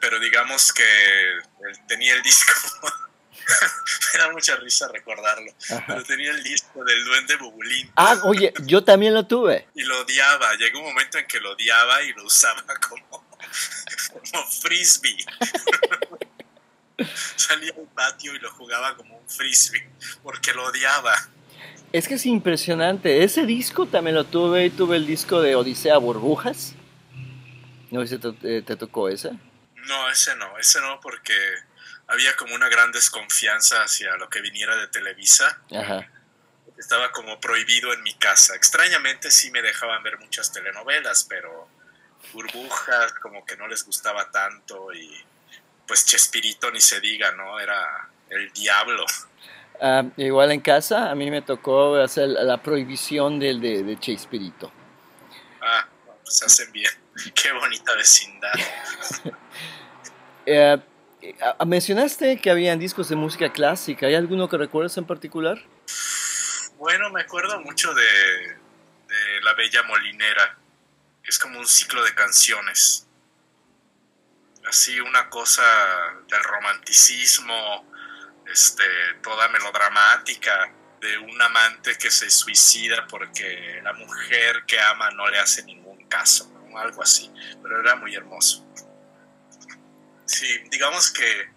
pero digamos que tenía el disco *laughs* *laughs* me da mucha risa recordarlo. Pero tenía el disco del Duende Bubulín. Ah, oye, yo también lo tuve. *laughs* Y lo odiaba. Llegó un momento en que lo odiaba y lo usaba *laughs* como, como frisbee. Salía al patio y lo jugaba como un frisbee porque lo odiaba. Es que es impresionante. Ese disco también lo tuve y tuve el disco de Odisea Burbujas. ¿No sé si te, te tocó ese? No, ese no. Ese no porque había como una gran desconfianza hacia lo que viniera de Televisa. Estaba como prohibido en mi casa. Extrañamente sí me dejaban ver muchas telenovelas, pero burbujas como que no les gustaba tanto y pues Chespirito ni se diga, ¿no? Era el diablo. Ah, igual en casa a mí me tocó hacer la prohibición del de, de Chespirito. Ah, pues se hacen bien. *laughs* Qué bonita vecindad. *laughs* eh, mencionaste que habían discos de música clásica. ¿Hay alguno que recuerdas en particular? Bueno, me acuerdo mucho de, La Bella Molinera. Es como un ciclo de canciones. Así una cosa del romanticismo, este, toda melodramática, de un amante que se suicida porque la mujer que ama no le hace ningún caso, algo así. Pero era muy hermoso. Sí, digamos que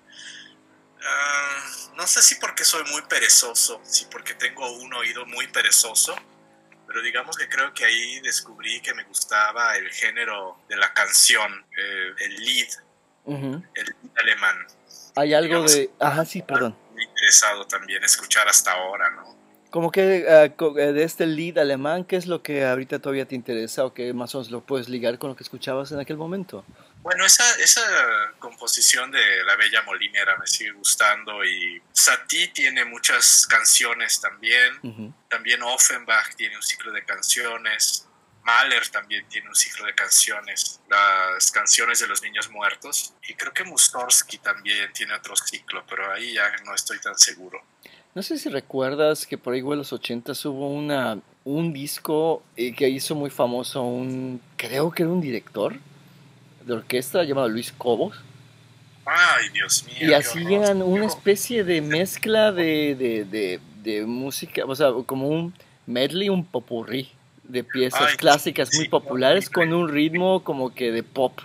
ah, no sé si porque soy muy perezoso, si porque tengo un oído muy perezoso, pero digamos que creo que ahí descubrí que me gustaba el género de la canción, eh, el lead, el lead alemán. Hay algo de... Ajá, sí, perdón. Me interesado también escuchar hasta ahora, ¿no? Como que eh, de este lead alemán, ¿qué es lo que ahorita todavía te interesa o que más o menos lo puedes ligar con lo que escuchabas en aquel momento? Bueno, esa, esa composición de La Bella Molinera me sigue gustando y Satie tiene muchas canciones también. También Offenbach tiene un ciclo de canciones. Mahler también tiene un ciclo de canciones, las canciones de los niños muertos. Y creo que Mussorgsky también tiene otro ciclo, pero ahí ya no estoy tan seguro. No sé si recuerdas que por ahí en los 80 hubo una, un disco eh, que hizo muy famoso un, creo que era un director, de orquesta llamado Luis Cobos. Ay, Dios mío. Y hacían una especie de mezcla de, de, de, música, o sea, como un medley, un popurrí de piezas clásicas muy populares con un ritmo como que de pop.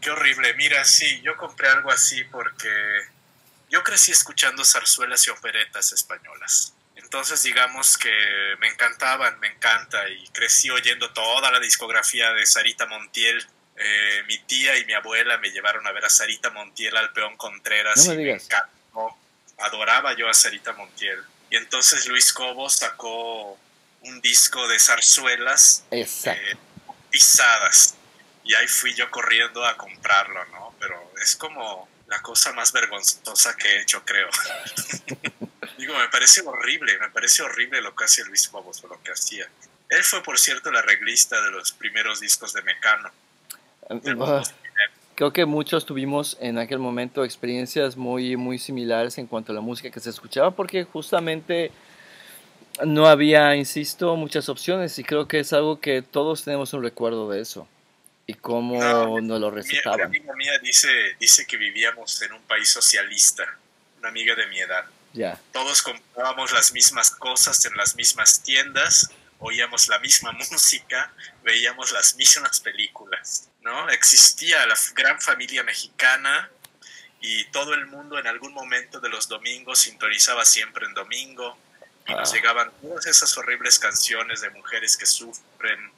Qué horrible. Mira, sí, yo compré algo así porque yo crecí escuchando zarzuelas y operetas españolas. Entonces digamos que me encantaban, me encanta y crecí oyendo toda la discografía de Sarita Montiel eh, mi tía y mi abuela me llevaron a ver a Sarita Montiel al Peón Contreras y me encantó. Adoraba yo a Sarita Montiel. Y entonces Luis Cobos sacó un disco de zarzuelas eh, pisadas. Y ahí fui yo corriendo a comprarlo, ¿no? Pero es como la cosa más vergonzosa que he hecho, creo. *laughs* Digo, me parece horrible, me parece horrible lo que hacía Luis Bobos o lo que hacía. Él fue, por cierto, el arreglista de los primeros discos de Mecano. Creo que muchos tuvimos en aquel momento experiencias muy, muy similares en cuanto a la música que se escuchaba, porque justamente no había, insisto, muchas opciones y creo que es algo que todos tenemos un recuerdo de eso y cómo no, nos lo recetaban. Una amiga mía dice, dice que vivíamos en un país socialista, una amiga de mi edad. Ya. Todos comprábamos las mismas cosas en las mismas tiendas, oíamos la misma *laughs* música, veíamos las mismas películas, ¿no? Existía la gran familia mexicana y todo el mundo en algún momento de los domingos sintonizaba siempre en domingo y nos ah. llegaban todas esas horribles canciones de mujeres que sufren,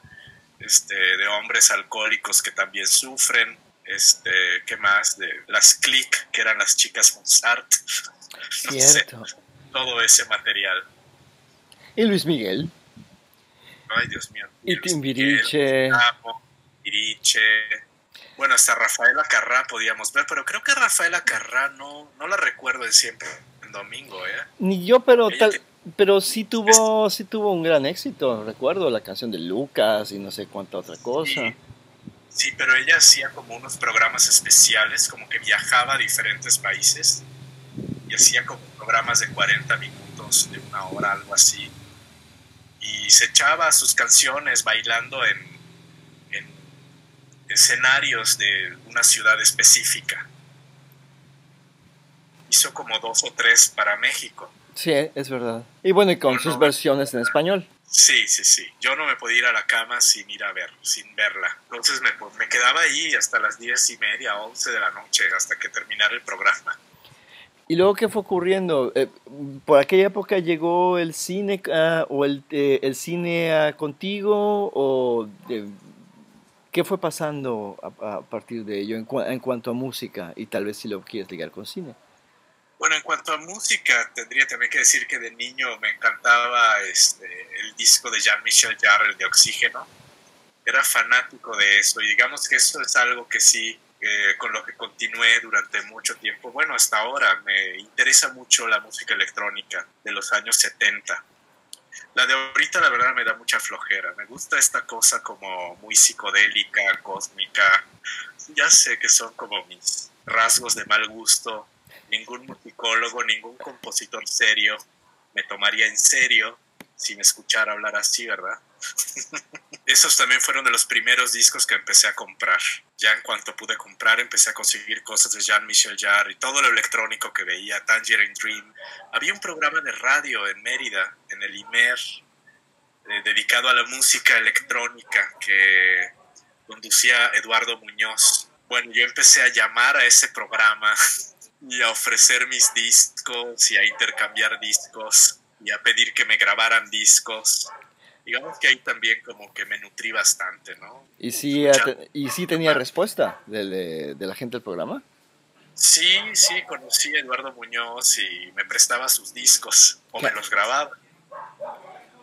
este, de hombres alcohólicos que también sufren, este, ¿qué más? De las Click, que eran las chicas Mozart. *laughs* Cierto. todo ese material. ¿Y Luis Miguel? Ay, Dios mío. Y Timbiriche. Timbiriche. Bueno, hasta Rafaela Carrá podíamos ver, pero creo que Rafaela Carrá no, no la recuerdo de siempre en domingo, ¿eh? Ni yo, pero tal, pero sí tuvo, sí tuvo un gran éxito, recuerdo la canción de Lucas y no sé cuánta otra cosa. Sí, pero ella hacía como unos programas especiales, como que viajaba a diferentes países y hacía como programas de 40 minutos, de una hora, algo así. Y se echaba sus canciones bailando en, en escenarios de una ciudad específica. Hizo como dos o tres para México. Sí, es verdad. Y bueno, y con sus versiones en español. Sí, sí, sí. Yo no me podía ir a la cama sin ir a ver, sin verla. Entonces me, me quedaba ahí hasta las diez y media, once de la noche, hasta que terminara el programa. ¿Y luego qué fue ocurriendo? Eh, ¿Por aquella época llegó el cine uh, o el, eh, el cine uh, contigo? ¿O qué fue pasando a, a partir de ello en, cu en, cuanto a música? Y tal vez si lo quieres ligar con cine. Bueno, en cuanto a música, tendría también que decir que de niño me encantaba este, el disco de Jean-Michel Jarre, el de Oxígeno. Era fanático de eso y digamos que eso es algo que sí, eh, con lo que continué durante mucho tiempo. Bueno, hasta ahora me interesa mucho la música electrónica de los años 70. La de ahorita la verdad me da mucha flojera. Me gusta esta cosa como muy psicodélica, cósmica. Ya sé que son como mis rasgos de mal gusto, ningún musicólogo, ningún compositor serio me tomaría en serio sin escuchar hablar así, ¿verdad? *laughs* Esos también fueron de los primeros discos que empecé a comprar. Ya en cuanto pude comprar, empecé a conseguir cosas de Jean-Michel Jarre y todo lo electrónico que veía, Tangerine Dream. Había un programa de radio en Mérida, en el IMER, eh, dedicado a la música electrónica que conducía Eduardo Muñoz. Bueno, yo empecé a llamar a ese programa *laughs* y a ofrecer mis discos y a intercambiar discos y a pedir que me grabaran discos. Digamos que ahí también como que me nutrí bastante, ¿no? ¿Y sí, ¿y sí tenía respuesta de, de, la gente del programa? Sí, sí, conocí a Eduardo Muñoz y me prestaba sus discos o me los grababa.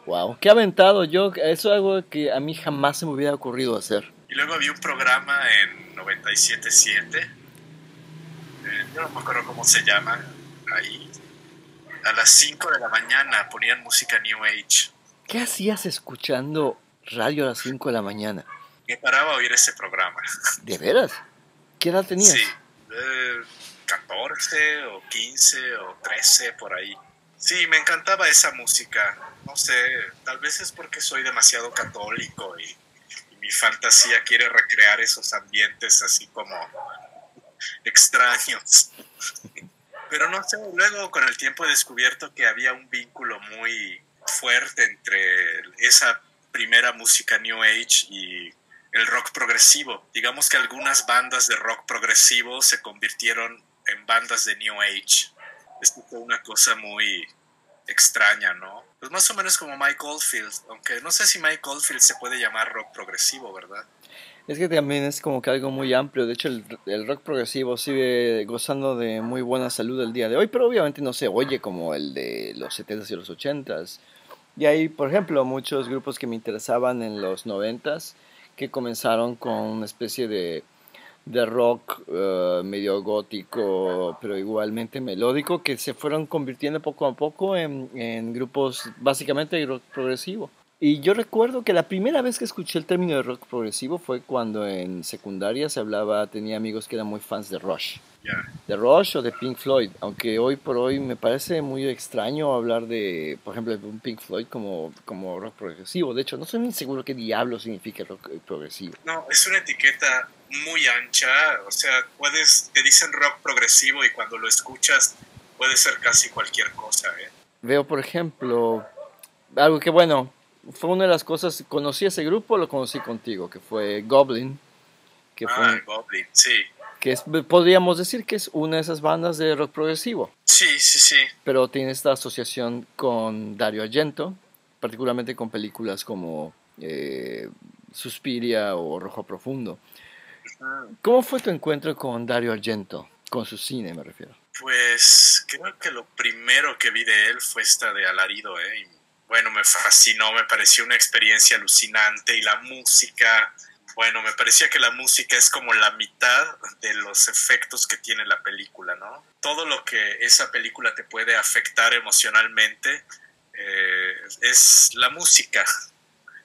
Wow, qué aventado. Yo, eso es algo que a mí jamás se me hubiera ocurrido hacer. Y luego había un programa en 97.7 yo no me acuerdo cómo se llama, ahí, a las 5 de la mañana ponían música New Age. ¿Qué hacías escuchando radio a las 5 de la mañana? Me paraba a oír ese programa. ¿De veras? ¿Qué edad tenías? Sí, 14 o 15 o 13 por ahí. Sí, me encantaba esa música. No sé, tal vez es porque soy demasiado católico y mi fantasía quiere recrear esos ambientes así como extraños. Pero no sé, luego con el tiempo he descubierto que había un vínculo muy fuerte entre esa primera música New Age y el rock progresivo. Digamos que algunas bandas de rock progresivo se convirtieron en bandas de New Age. Esto fue una cosa muy extraña, ¿no? Pues más o menos como Mike Oldfield, aunque no sé si Mike Oldfield se puede llamar rock progresivo, ¿verdad? Es que también es como que algo muy amplio. De hecho, el, rock progresivo sigue gozando de muy buena salud el día de hoy, pero obviamente no se oye como el de los 70s y los 80s. Y hay, por ejemplo, muchos grupos que me interesaban en los 90s que comenzaron con una especie de, de rock eh, medio gótico, pero igualmente melódico, que se fueron convirtiendo poco a poco en, en grupos básicamente de rock progresivo. Y yo recuerdo que la primera vez que escuché el término de rock progresivo fue cuando en secundaria se hablaba, tenía amigos que eran muy fans de Rush. De Rush o de Pink Floyd, aunque hoy por hoy me parece muy extraño hablar de, por ejemplo, de un Pink Floyd como, como rock progresivo. De hecho, no soy muy seguro qué diablo significa rock progresivo. No, es una etiqueta muy ancha, o sea, puedes, te dicen rock progresivo y cuando lo escuchas puede ser casi cualquier cosa. ¿eh? Veo, por ejemplo, algo que bueno, fue una de las cosas, conocí ese grupo, lo conocí contigo, que fue Goblin. Que ah, fue, Goblin, sí. Que es, podríamos decir que es una de esas bandas de rock progresivo. Sí, sí, sí. Pero tiene esta asociación con Dario Argento, particularmente con películas como eh, Suspiria o Rojo Profundo. ¿Cómo fue tu encuentro con Dario Argento? Con su cine, me refiero. Pues creo que lo primero que vi de él fue esta de Alarido, ¿eh? Bueno, me fascinó, me pareció una experiencia alucinante y la música, bueno, me parecía que la música es como la mitad de los efectos que tiene la película, ¿no? Todo lo que esa película te puede afectar emocionalmente eh, es la música.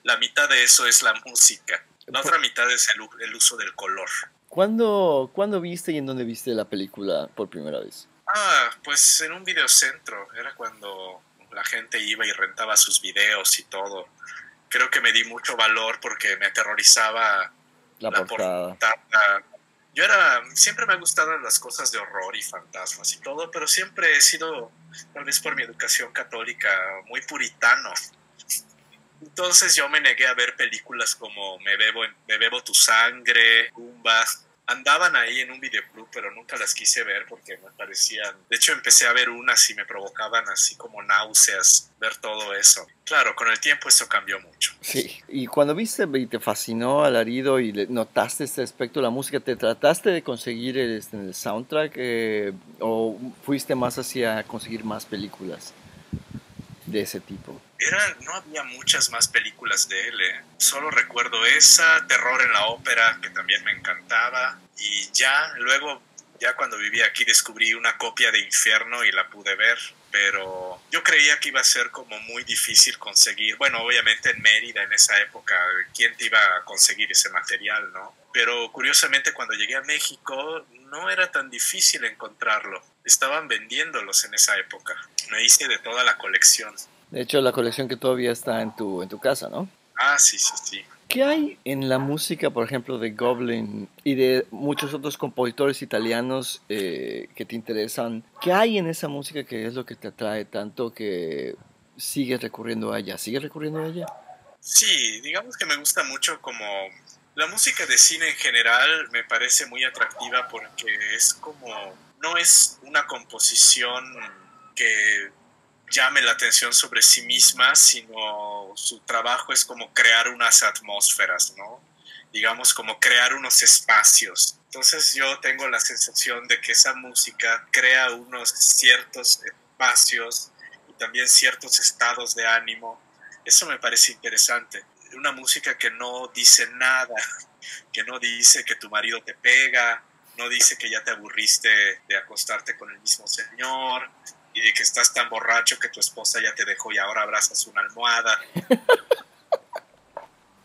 La mitad de eso es la música. La otra mitad es el, el uso del color. ¿Cuándo, ¿Cuándo viste y en dónde viste la película por primera vez? Ah, pues en un videocentro. Era cuando la gente iba y rentaba sus videos y todo. Creo que me di mucho valor porque me aterrorizaba la, portada. Yo era, siempre me han gustado las cosas de horror y fantasmas y todo, pero siempre he sido, tal vez por mi educación católica, muy puritano. Entonces yo me negué a ver películas como Me bebo, me bebo tu sangre, Gumbas, andaban ahí en un videoclub, pero nunca las quise ver porque me parecían. De hecho, empecé a ver unas y me provocaban así como náuseas ver todo eso. Claro, con el tiempo eso cambió mucho. Sí, y cuando viste y te fascinó Alarido y notaste este aspecto de la música, ¿te trataste de conseguir el, este, el soundtrack eh, o fuiste más hacia conseguir más películas de ese tipo? Era, no había muchas más películas de él, ¿eh? solo recuerdo esa, Terror en la Ópera, que también me encantaba, y ya luego, ya cuando vivía aquí, descubrí una copia de Infierno y la pude ver, pero yo creía que iba a ser como muy difícil conseguir, bueno, obviamente en Mérida en esa época, ¿quién te iba a conseguir ese material, no? Pero curiosamente cuando llegué a México no era tan difícil encontrarlo, estaban vendiéndolos en esa época, me hice de toda la colección. De hecho, la colección que todavía está en tu, en tu casa, ¿no? Ah, sí, sí, sí. ¿Qué hay en la música, por ejemplo, de Goblin y de muchos otros compositores italianos eh, que te interesan? ¿Qué hay en esa música que es lo que te atrae tanto que sigues recurriendo a ella? ¿Sigues recurriendo a ella? Sí, digamos que me gusta mucho como... La música de cine en general me parece muy atractiva porque es como... No es una composición que llame la atención sobre sí misma, sino su trabajo es como crear unas atmósferas, ¿no? Digamos, como crear unos espacios. Entonces yo tengo la sensación de que esa música crea unos ciertos espacios y también ciertos estados de ánimo. Eso me parece interesante. Una música que no dice nada, que no dice que tu marido te pega, no dice que ya te aburriste de acostarte con el mismo señor, y de que estás tan borracho que tu esposa ya te dejó y ahora abrazas una almohada. *laughs*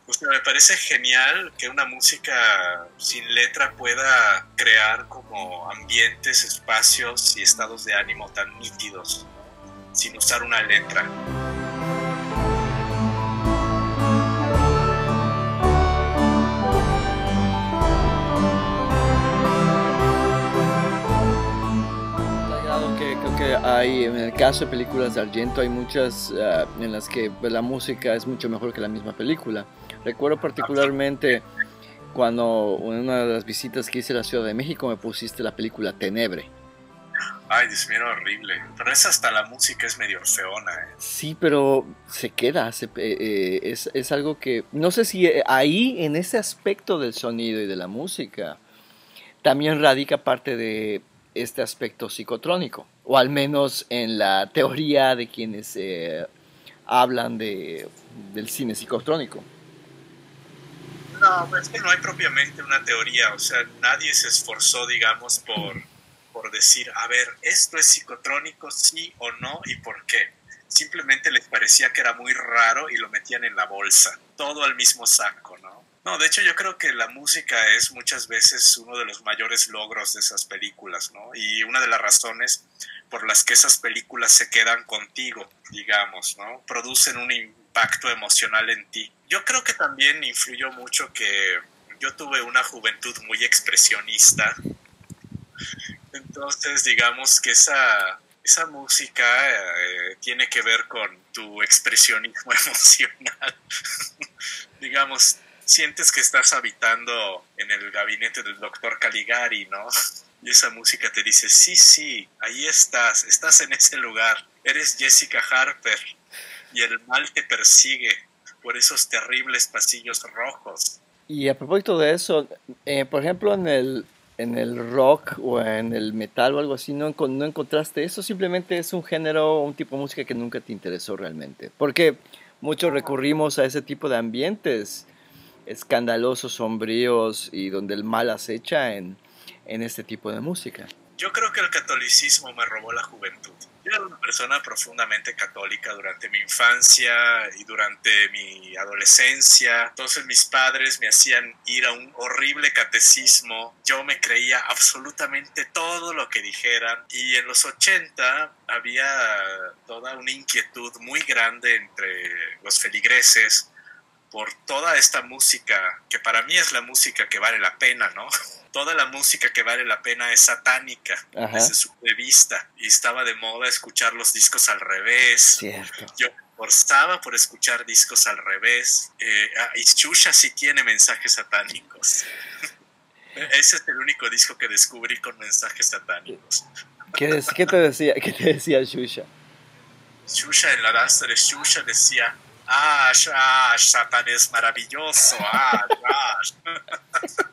Pues me parece genial que una música sin letra pueda crear como ambientes, espacios y estados de ánimo tan nítidos sin usar una letra. Hay, en el caso de películas de Argento, hay muchas ah, en las que pues, la música es mucho mejor que la misma película. Recuerdo particularmente cuando una de las visitas que hice a la Ciudad de México me pusiste la película Tenebre. Ay, Dios mío, horrible. Pero es hasta la música es medio feona. ¿eh? Sí, pero se queda. Eh, eh, es, es, algo que. No sé si eh, ahí, en ese aspecto del sonido y de la música, también radica parte de este aspecto psicotrónico, o al menos en la teoría de quienes eh, hablan de, del cine psicotrónico. No, es que no hay propiamente una teoría, o sea, nadie se esforzó, digamos, por, por decir, a ver, esto es psicotrónico, sí o no, y por qué. Simplemente les parecía que era muy raro y lo metían en la bolsa, todo al mismo saco, ¿no? No, de hecho yo creo que la música es muchas veces uno de los mayores logros de esas películas, ¿no? Y una de las razones por las que esas películas se quedan contigo, digamos, ¿no? Producen un impacto emocional en ti. Yo creo que también influyó mucho que yo tuve una juventud muy expresionista. Entonces, digamos que esa, esa música eh, tiene que ver con tu expresionismo *laughs* emocional. digamos, sientes que estás habitando en el gabinete del doctor Caligari, ¿no? *laughs* Y esa música te dice, sí, sí, ahí estás, estás en ese lugar, eres Jessica Harper y el mal te persigue por esos terribles pasillos rojos. Y a propósito de eso, eh, por ejemplo, en el, en el rock o en el metal o algo así, ¿no, ¿no encontraste eso? Simplemente es un género, un tipo de música que nunca te interesó realmente. Porque muchos recurrimos a ese tipo de ambientes escandalosos, sombríos y donde el mal acecha en, en este tipo de música. Yo creo que el catolicismo me robó la juventud. Yo era una persona profundamente católica durante mi infancia y durante mi adolescencia. Entonces mis padres me hacían ir a un horrible catecismo. Yo me creía absolutamente todo lo que dijeran. Y en los 80 había toda una inquietud muy grande entre los feligreses por toda esta música, que para mí es la música que vale la pena, ¿no? *laughs* Toda la música que vale la pena es satánica desde su punto de vista. Y estaba de moda escuchar los discos al revés. Cierto. Yo forzaba por escuchar discos al revés. Eh, ah, y Chusha sí tiene mensajes satánicos. *laughs* Ese es el único disco que descubrí con mensajes satánicos. ¿Qué, ¿qué te decía, qué te decía Shusha? Shusha en la danza de Shusha decía, Ah, Satán es maravilloso. Ah, *laughs*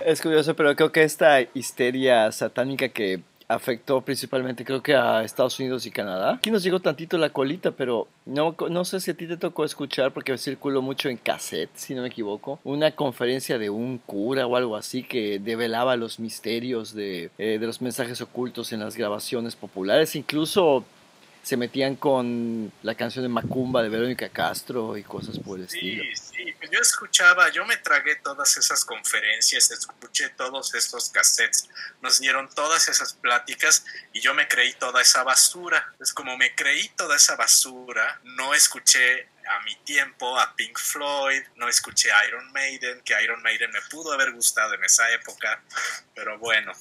Es curioso, pero creo que esta histeria satánica que afectó principalmente creo que a Estados Unidos y Canadá. Aquí nos llegó tantito la colita, pero no, no sé si a ti te tocó escuchar porque circuló mucho en cassette, si no me equivoco, una conferencia de un cura o algo así que develaba los misterios de, eh, de los mensajes ocultos en las grabaciones populares, incluso se metían con la canción de Macumba de Verónica Castro y cosas por el estilo. Sí, sí, pues yo escuchaba, yo me tragué todas esas conferencias, escuché todos estos cassettes, nos dieron todas esas pláticas y yo me creí toda esa basura. Es como me creí toda esa basura, no escuché a mi tiempo a Pink Floyd, no escuché Iron Maiden, que Iron Maiden me pudo haber gustado en esa época, pero bueno,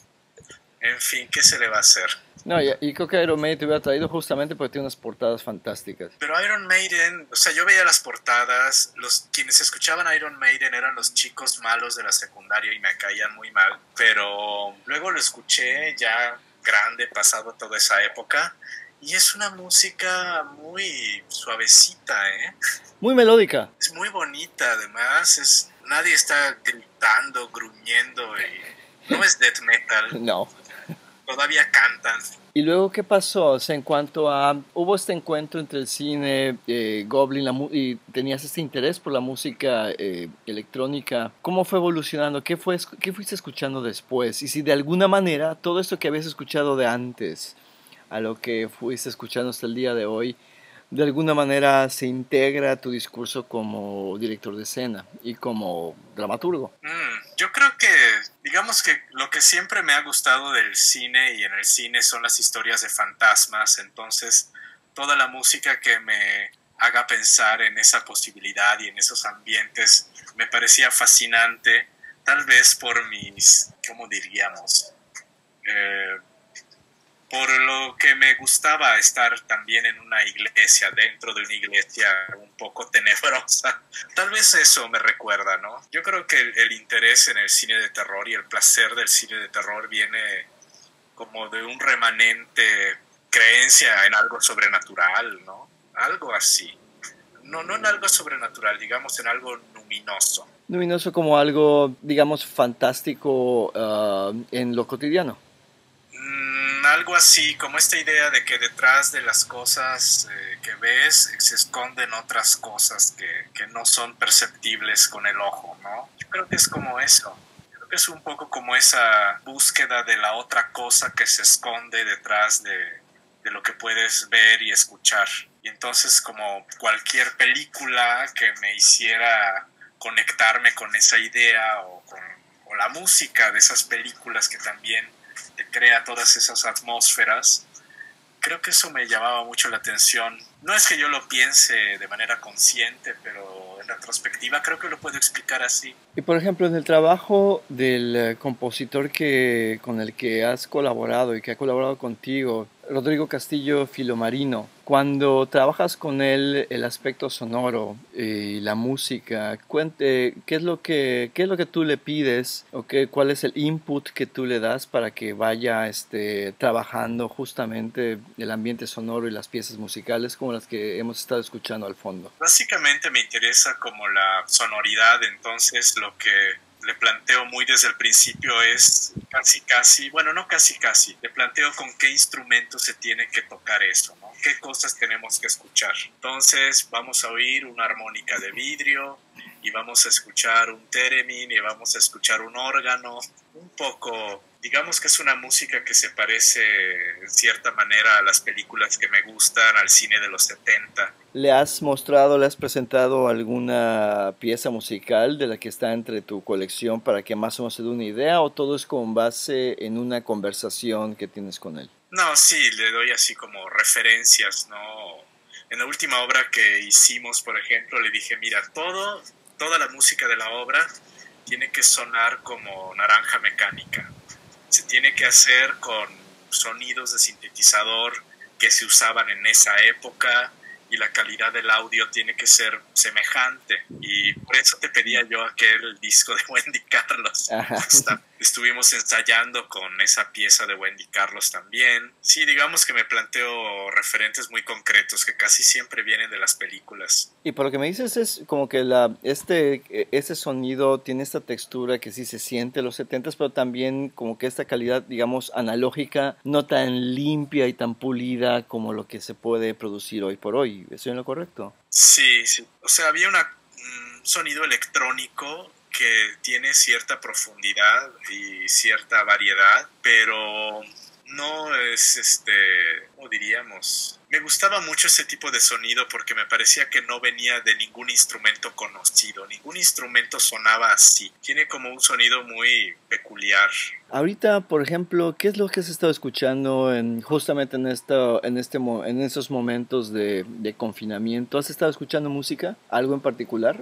en fin, ¿qué se le va a hacer? No, y, creo que Iron Maiden te hubiera traído justamente porque tiene unas portadas fantásticas. Pero Iron Maiden, o sea, yo veía las portadas, los quienes escuchaban Iron Maiden eran los chicos malos de la secundaria y me caían muy mal, pero luego lo escuché ya grande, pasado toda esa época, y es una música muy suavecita, ¿eh? Muy melódica. Es muy bonita, además, es nadie está gritando, gruñendo y no es death metal. *laughs* No todavía cantan. ¿Y luego qué pasó? O sea, en cuanto a... Hubo este encuentro entre el cine, eh, Goblin, y tenías este interés por la música eh, electrónica. ¿Cómo fue evolucionando? ¿Qué, fue, ¿Qué fuiste escuchando después? Y si de alguna manera todo esto que habías escuchado de antes a lo que fuiste escuchando hasta el día de hoy, de alguna manera se integra tu discurso como director de escena y como dramaturgo. Mm, yo creo que, digamos que lo que siempre me ha gustado del cine y en el cine son las historias de fantasmas, entonces toda la música que me haga pensar en esa posibilidad y en esos ambientes me parecía fascinante, tal vez por mis, ¿cómo diríamos? Eh, por lo que me gustaba estar también en una iglesia, dentro de una iglesia un poco tenebrosa. Tal vez eso me recuerda, ¿no? Yo creo que el, interés en el cine de terror y el placer del cine de terror viene como de un remanente creencia en algo sobrenatural, ¿no? Algo así. No, no en algo sobrenatural, digamos en algo luminoso. Luminoso como algo, digamos, fantástico ah, en lo cotidiano algo así, como esta idea de que detrás de las cosas eh, que ves se esconden otras cosas que, que, no son perceptibles con el ojo, ¿no? Yo creo que es como eso. Creo que es un poco como esa búsqueda de la otra cosa que se esconde detrás de, de lo que puedes ver y escuchar. Y entonces como cualquier película que me hiciera conectarme con esa idea o con o la música de esas películas que también crea todas esas atmósferas, creo que eso me llamaba mucho la atención. No es que yo lo piense de manera consciente, pero en retrospectiva creo que lo puedo explicar así. Y por ejemplo, en el trabajo del eh, compositor que, con el que has colaborado y que ha colaborado contigo, Rodrigo Castillo Filomarino, cuando trabajas con él el aspecto sonoro y la música, cuente qué es lo que qué es lo que tú le pides o qué, cuál es el input que tú le das para que vaya este, trabajando justamente el ambiente sonoro y las piezas musicales como las que hemos estado escuchando al fondo. Básicamente me interesa como la sonoridad, entonces lo que le planteo muy desde el principio es casi casi, bueno, no casi casi, le planteo con qué instrumento se tiene que tocar eso, ¿no? ¿Qué cosas tenemos que escuchar? Entonces vamos a oír una armónica de vidrio y vamos a escuchar un theremin y vamos a escuchar un órgano, un poco digamos que es una música que se parece en cierta manera a las películas que me gustan, al cine de los 70. ¿Le has mostrado, le has presentado alguna pieza musical de la que está entre tu colección para que más o menos se dé una idea o todo es con base en una conversación que tienes con él? No, sí, le doy así como referencias, ¿no? En la última obra que hicimos, por ejemplo, le dije, mira, todo, toda la música de la obra tiene que sonar como naranja mecánica se tiene que hacer con sonidos de sintetizador que se usaban en esa época y la calidad del audio tiene que ser semejante. Y por eso te pedía yo aquel disco de Wendy Carlos. Estuvimos ensayando con esa pieza de Wendy Carlos también. Sí, digamos que me planteo referentes muy concretos que casi siempre vienen de las películas. Y por lo que me dices es como que la, este, ese sonido tiene esta textura que sí se siente los 70 pero también como que esta calidad, digamos, analógica, no tan limpia y tan pulida como lo que se puede producir hoy por hoy. ¿Estoy en lo correcto? Sí, sí. O sea, había un sonido electrónico que tiene cierta profundidad y cierta variedad, pero no es este, ¿cómo diríamos? Me gustaba mucho ese tipo de sonido porque me parecía que no venía de ningún instrumento conocido, ningún instrumento sonaba así. Tiene como un sonido muy peculiar. Ahorita, por ejemplo, ¿qué es lo que has estado escuchando en, justamente en, esto, en, este, en estos momentos de confinamiento? ¿Has estado escuchando música? ¿Algo en particular?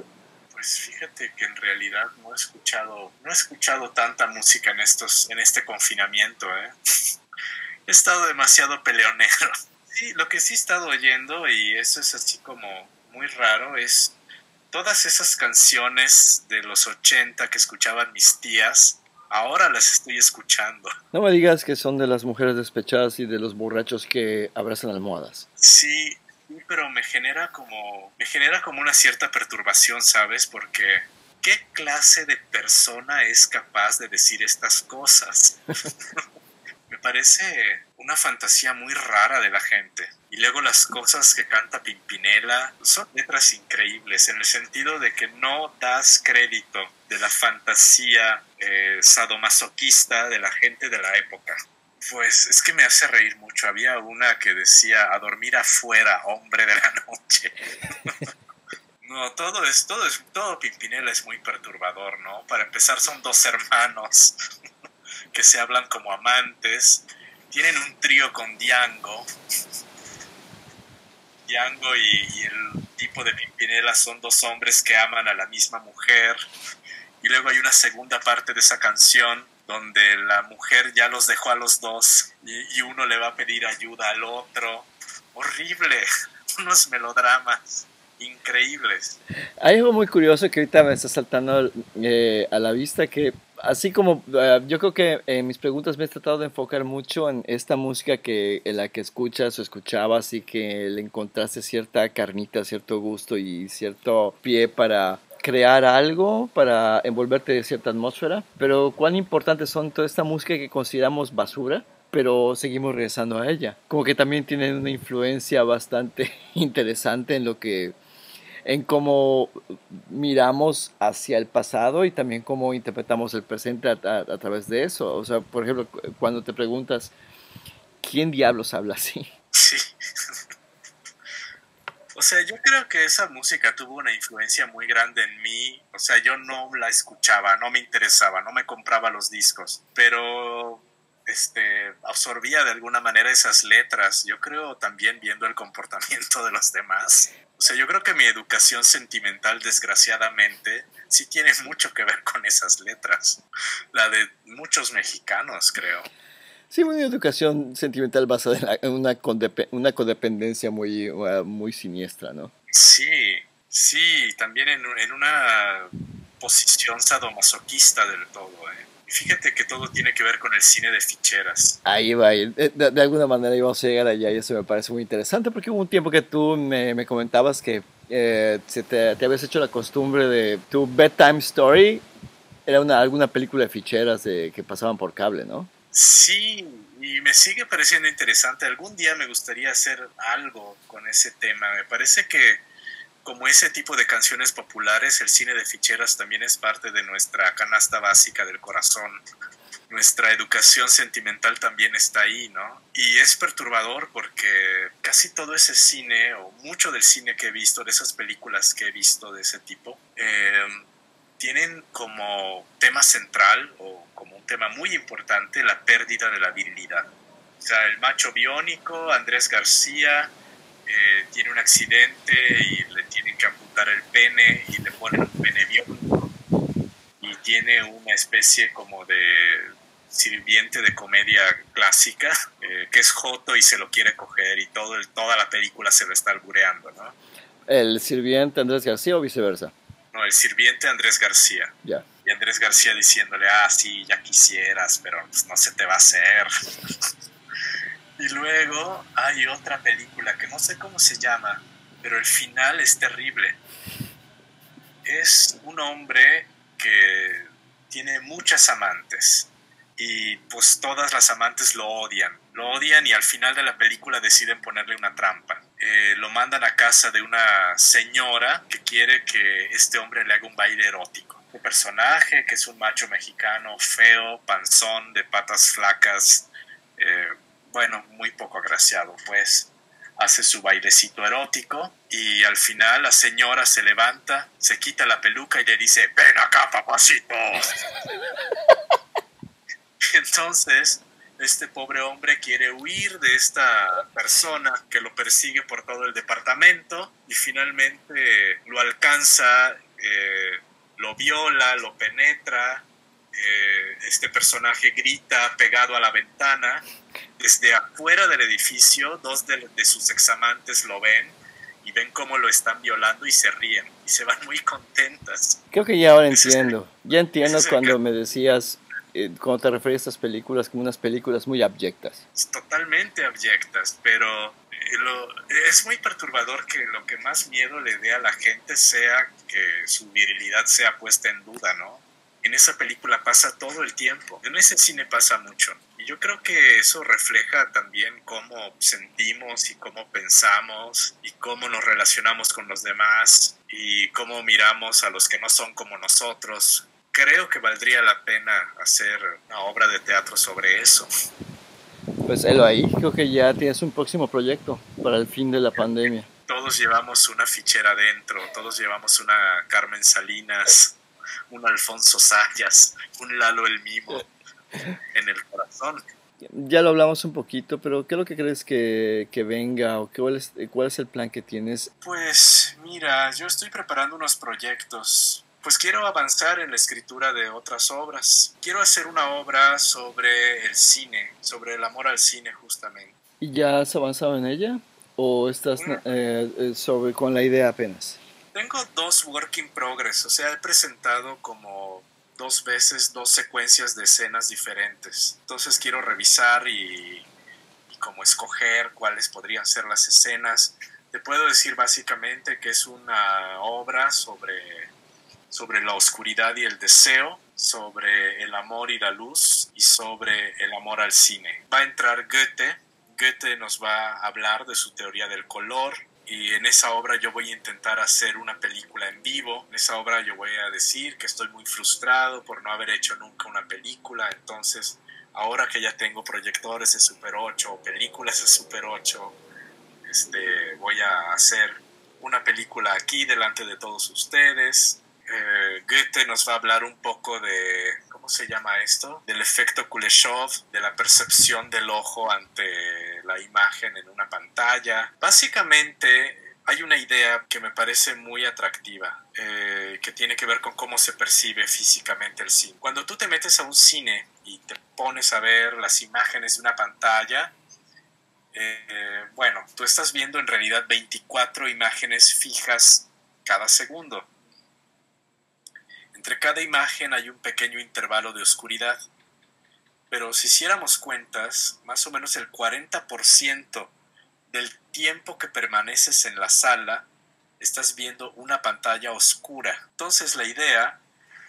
Pues fíjate que en realidad no he escuchado, no he escuchado tanta música en estos, en este confinamiento, ¿eh? *laughs* he estado demasiado peleonero. *laughs* Sí, lo que sí he estado oyendo, y eso es así como muy raro, es todas esas canciones de los 80 que escuchaban mis tías, ahora las estoy escuchando. *laughs* No me digas que son de las mujeres despechadas y de los borrachos que abrazan almohadas. Sí, pero me genera como me genera como una cierta perturbación, ¿sabes? Porque ¿qué clase de persona es capaz de decir estas cosas? *laughs* me parece una fantasía muy rara de la gente. Y luego las cosas que canta Pimpinela son letras increíbles en el sentido de que no das crédito de la fantasía eh, sadomasoquista de la gente de la época. Pues es que me hace reír mucho. Había una que decía a dormir afuera, hombre de la noche. *laughs* no, todo es, todo es, todo Pimpinela es muy perturbador, ¿no? Para empezar son dos hermanos *laughs* que se hablan como amantes, tienen un trío con Diango. Diango y, el tipo de Pimpinela son dos hombres que aman a la misma mujer. Y luego hay una segunda parte de esa canción donde la mujer ya los dejó a los dos y, uno le va a pedir ayuda al otro. Horrible, *laughs* unos melodramas increíbles. Hay algo muy curioso que ahorita me está saltando eh, a la vista que así como eh, yo creo que en mis preguntas me he tratado de enfocar mucho en esta música que en la que escuchas o escuchabas y que le encontraste cierta carnita, cierto gusto y cierto pie para crear algo, para envolverte de cierta atmósfera, pero cuán importantes son toda esta música que consideramos basura pero seguimos regresando a ella. Como que también tienen una influencia bastante *laughs* interesante en lo que en cómo miramos hacia el pasado y también cómo interpretamos el presente a, a, través de eso. O sea, por ejemplo, cuando te preguntas, ¿quién diablos habla así? Sí. O sea, yo creo que esa música tuvo una influencia muy grande en mí. O sea, yo no la escuchaba, no me interesaba, no me compraba los discos, pero este, absorbía de alguna manera esas letras. Yo creo también viendo el comportamiento de los demás. O sea, yo creo que mi educación sentimental, desgraciadamente, sí tiene mucho que ver con esas letras. La de muchos mexicanos, creo. Sí, una educación sentimental basada en una, una codependencia muy, uh, muy siniestra, ¿no? Sí, sí, también en, en una posición sadomasoquista del todo, ¿eh? Fíjate que todo tiene que ver con el cine de ficheras. Ahí va, de, de, alguna manera íbamos a llegar allá y eso me parece muy interesante porque hubo un tiempo que tú me, me comentabas que eh, te, te, habías hecho la costumbre de tu bedtime story era una, alguna película de ficheras de, que pasaban por cable, ¿no? Sí, y me sigue pareciendo interesante. Algún día me gustaría hacer algo con ese tema. Me parece que como ese tipo de canciones populares, el cine de ficheras también es parte de nuestra canasta básica del corazón. Nuestra educación sentimental también está ahí, ¿no? Y es perturbador porque casi todo ese cine, o mucho del cine que he visto, de esas películas que he visto de ese tipo, eh, tienen como tema central o como un tema muy importante la pérdida de la virilidad. O sea, el macho biónico, Andrés García, eh, tiene un accidente y le tienen que amputar el pene y le ponen un pene biónico y tiene una especie como de sirviente de comedia clásica eh, que es Joto y se lo quiere coger y todo el, toda la película se lo está albureando, ¿no? ¿El sirviente Andrés García o viceversa? No, el sirviente Andrés García. Ya. Y Andrés García diciéndole, ah, sí, ya quisieras, pero pues, no se te va a hacer. *laughs* Y luego hay otra película que no sé cómo se llama, pero el final es terrible. Es un hombre que tiene muchas amantes y pues todas las amantes lo odian. Lo odian y al final de la película deciden ponerle una trampa. Eh, lo mandan a casa de una señora que quiere que este hombre le haga un baile erótico. Un personaje que es un macho mexicano feo, panzón, de patas flacas, eh, bueno, muy poco agraciado, pues hace su bailecito erótico y al final la señora se levanta, se quita la peluca y le dice, ven acá, papacito. *laughs* Entonces, este pobre hombre quiere huir de esta persona que lo persigue por todo el departamento y finalmente lo alcanza, eh, lo viola, lo penetra, eh, este personaje grita pegado a la ventana. Desde afuera del edificio, dos de, sus examantes lo ven y ven cómo lo están violando y se ríen y se van muy contentas. Creo que ya ahora entiendo. ya entiendo cuando me decías, eh, cuando te referías a estas películas como unas películas muy abyectas. Totalmente abyectas, pero eh, es muy perturbador que lo que más miedo le dé a la gente sea que su virilidad sea puesta en duda, ¿no? en esa película pasa todo el tiempo. En ese cine pasa mucho. Y yo creo que eso refleja también cómo sentimos y cómo pensamos y cómo nos relacionamos con los demás y cómo miramos a los que no son como nosotros. Creo que valdría la pena hacer una obra de teatro sobre eso. Pues helo ahí, creo que ya tienes un próximo proyecto para el fin de la pandemia. Todos llevamos una fichera dentro, todos llevamos una Carmen Salinas un Alfonso Sayas, un Lalo el Mimo en el corazón. Ya lo hablamos un poquito, pero ¿qué es lo que crees que, que venga o cuál es, cuál es el plan que tienes? Pues mira, yo estoy preparando unos proyectos. Pues quiero avanzar en la escritura de otras obras. Quiero hacer una obra sobre el cine, sobre el amor al cine justamente. ¿Y ya has avanzado en ella? ¿O estás mm. eh, sobre, con la idea apenas? Tengo dos work in progress, o sea, he presentado como dos veces dos secuencias de escenas diferentes. Entonces quiero revisar y, y como escoger cuáles podrían ser las escenas. Te puedo decir básicamente que es una obra sobre, sobre la oscuridad y el deseo, sobre el amor y la luz y sobre el amor al cine. Va a entrar Goethe. Goethe nos va a hablar de su teoría del color, y en esa obra yo voy a intentar hacer una película en vivo. En esa obra yo voy a decir que estoy muy frustrado por no haber hecho nunca una película. Entonces, ahora que ya tengo proyectores de Super 8 o películas de Super 8, este, voy a hacer una película aquí delante de todos ustedes. Eh, Goethe nos va a hablar un poco de, ¿cómo se llama esto? Del efecto Kuleshov, de la percepción del ojo ante la imagen en una pantalla. Básicamente hay una idea que me parece muy atractiva, eh, que tiene que ver con cómo se percibe físicamente el cine. Cuando tú te metes a un cine y te pones a ver las imágenes de una pantalla, eh, bueno, tú estás viendo en realidad 24 imágenes fijas cada segundo. Entre cada imagen hay un pequeño intervalo de oscuridad, pero si hiciéramos cuentas, más o menos el 40% del tiempo que permaneces en la sala, estás viendo una pantalla oscura. Entonces la idea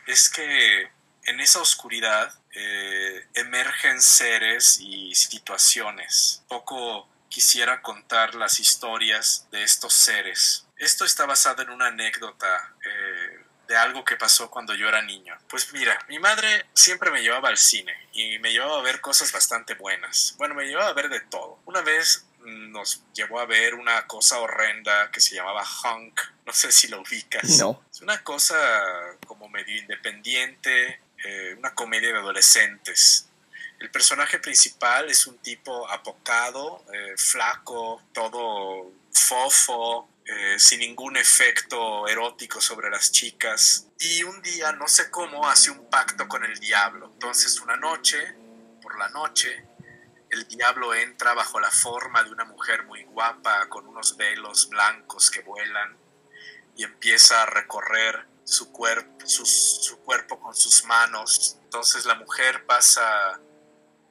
es que en esa oscuridad eh, emergen seres y situaciones. Poco quisiera contar las historias de estos seres. Esto está basado en una anécdota eh, de algo que pasó cuando yo era niño. Pues mira, mi madre siempre me llevaba al cine y me llevaba a ver cosas bastante buenas. Bueno, me llevaba a ver de todo. Una vez nos llevó a ver una cosa horrenda que se llamaba Hunk. *laughs* No sé si lo ubicas. No. Es una cosa como medio independiente, eh, una comedia de adolescentes. El personaje principal es un tipo apocado, eh, flaco, todo fofo, eh, sin ningún efecto erótico sobre las chicas. Y un día, no sé cómo, hace un pacto con el diablo. Entonces una noche, por la noche, el diablo entra bajo la forma de una mujer muy guapa, con unos velos blancos que vuelan, y empieza a recorrer su, cuerpo, su, cuerpo con sus manos. Entonces la mujer pasa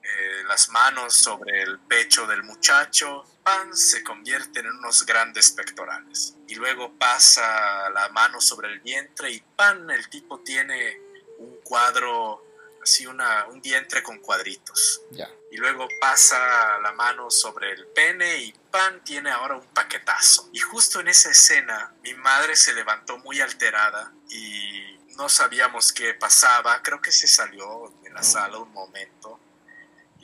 eh, las manos sobre el pecho del muchacho, pan se convierten en unos grandes pectorales. Y luego pasa la mano sobre el vientre y pan, el tipo tiene un cuadro, así una, un vientre con cuadritos. Ya. Y luego pasa la mano sobre el pene y pan tiene ahora un paquetazo. Y justo en esa escena mi madre se levantó muy alterada y no sabíamos qué pasaba. Creo que se salió de la sala un momento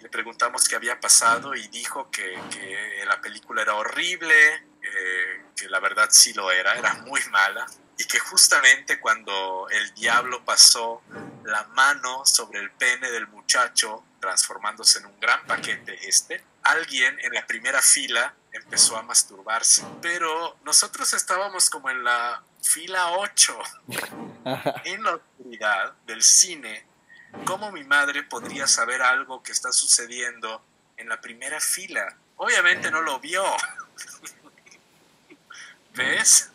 le preguntamos qué había pasado y dijo que, que la película era horrible, eh, que la verdad sí lo era, era muy mala y que justamente cuando el diablo pasó la mano sobre el pene del muchacho, transformándose en un gran paquete este, alguien en la primera fila empezó a masturbarse. Pero nosotros estábamos como en la fila 8, *laughs* en la oscuridad del cine. ¿Cómo mi madre podría saber algo que está sucediendo en la primera fila? Obviamente no lo vio. *laughs* ¿Ves?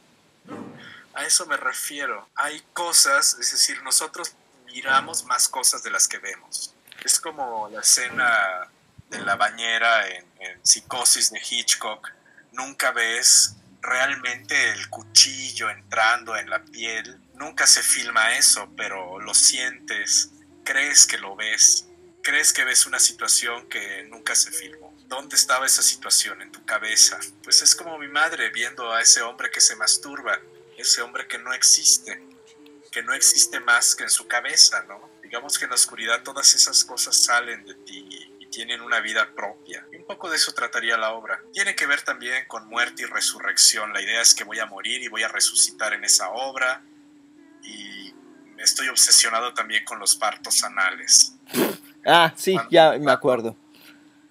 A eso me refiero. Hay cosas, es decir, nosotros miramos más cosas de las que vemos. Es como la escena de la bañera en, Psicosis de Hitchcock. Nunca ves realmente el cuchillo entrando en la piel. Nunca se filma eso, pero lo sientes, crees que lo ves, crees que ves una situación que nunca se filmó. ¿Dónde estaba esa situación en tu cabeza? Pues es como mi madre viendo a ese hombre que se masturba ese hombre que no existe, que no existe más que en su cabeza, ¿no? Digamos que en la oscuridad todas esas cosas salen de ti y tienen una vida propia. Y un poco de eso trataría la obra. Tiene que ver también con muerte y resurrección. La idea es que voy a morir y voy a resucitar en esa obra. Y estoy obsesionado también con los partos anales. Ah, sí, ya me acuerdo.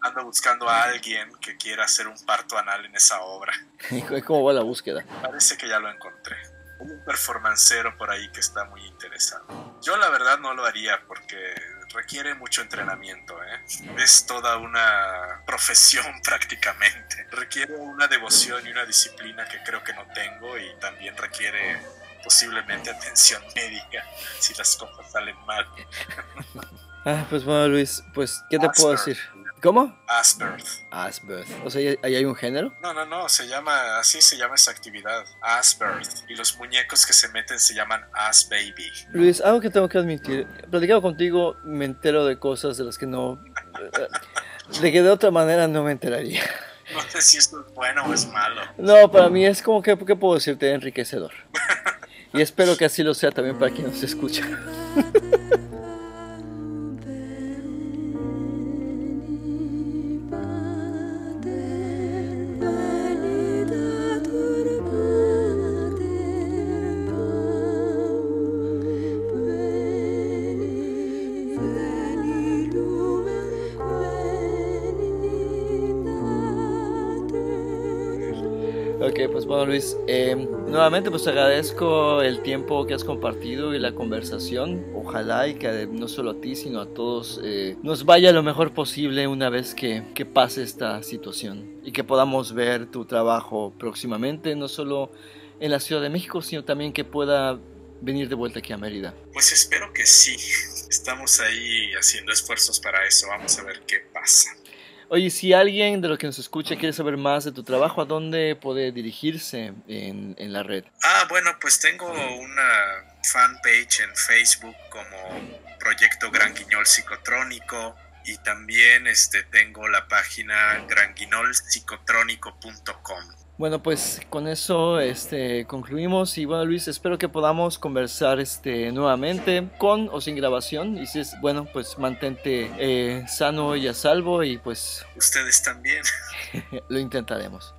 Ando buscando a alguien que quiera hacer un parto anal en esa obra. *laughs* ¿Cómo va la búsqueda? Parece que ya lo encontré. Un performancero por ahí que está muy interesado. Yo la verdad no lo haría porque requiere mucho entrenamiento, ¿eh? Es toda una *laughs* profesión *laughs* prácticamente. Requiere una devoción y una disciplina que creo que no tengo y también requiere posiblemente atención médica si las cosas salen mal. *laughs* Ah, pues bueno Luis, pues ¿qué te puedo decir? ¿Cómo? Asbirth. Asbirth. O sea, ¿ahí hay un género? No, no, no, se llama, así se llama esa actividad, Asbirth. Y los muñecos que se meten se llaman As Baby. Luis, algo que tengo que admitir. Platicado contigo, me entero de cosas de las que no... De que de otra manera no me enteraría. No sé si esto es bueno o es malo. No, para mí es como que, ¿qué puedo decirte? Enriquecedor. *laughs* Y espero que así lo sea también para quien nos escucha. Ok, pues bueno Luis, eh, nuevamente pues agradezco el tiempo que has compartido y la conversación. Ojalá y que no solo a ti, sino a todos eh, nos vaya lo mejor posible una vez que, que pase esta situación y que podamos ver tu trabajo próximamente, no solo en la Ciudad de México, sino también que pueda venir de vuelta aquí a Mérida. Pues espero que sí. Estamos ahí haciendo esfuerzos para eso. Vamos a ver qué pasa. Oye, si alguien de los que nos escucha quiere saber más de tu trabajo, ¿a dónde puede dirigirse en, la red? Ah, bueno, pues tengo una fanpage en Facebook como Proyecto Gran Guiñol Psicotrónico y también este, tengo la página granguinolpsicotrónico.com. Bueno, pues con eso este, concluimos y bueno Luis, espero que podamos conversar este, nuevamente con o sin grabación y si es bueno, pues mantente eh, sano y a salvo y pues... *laughs* Ustedes también. lo intentaremos.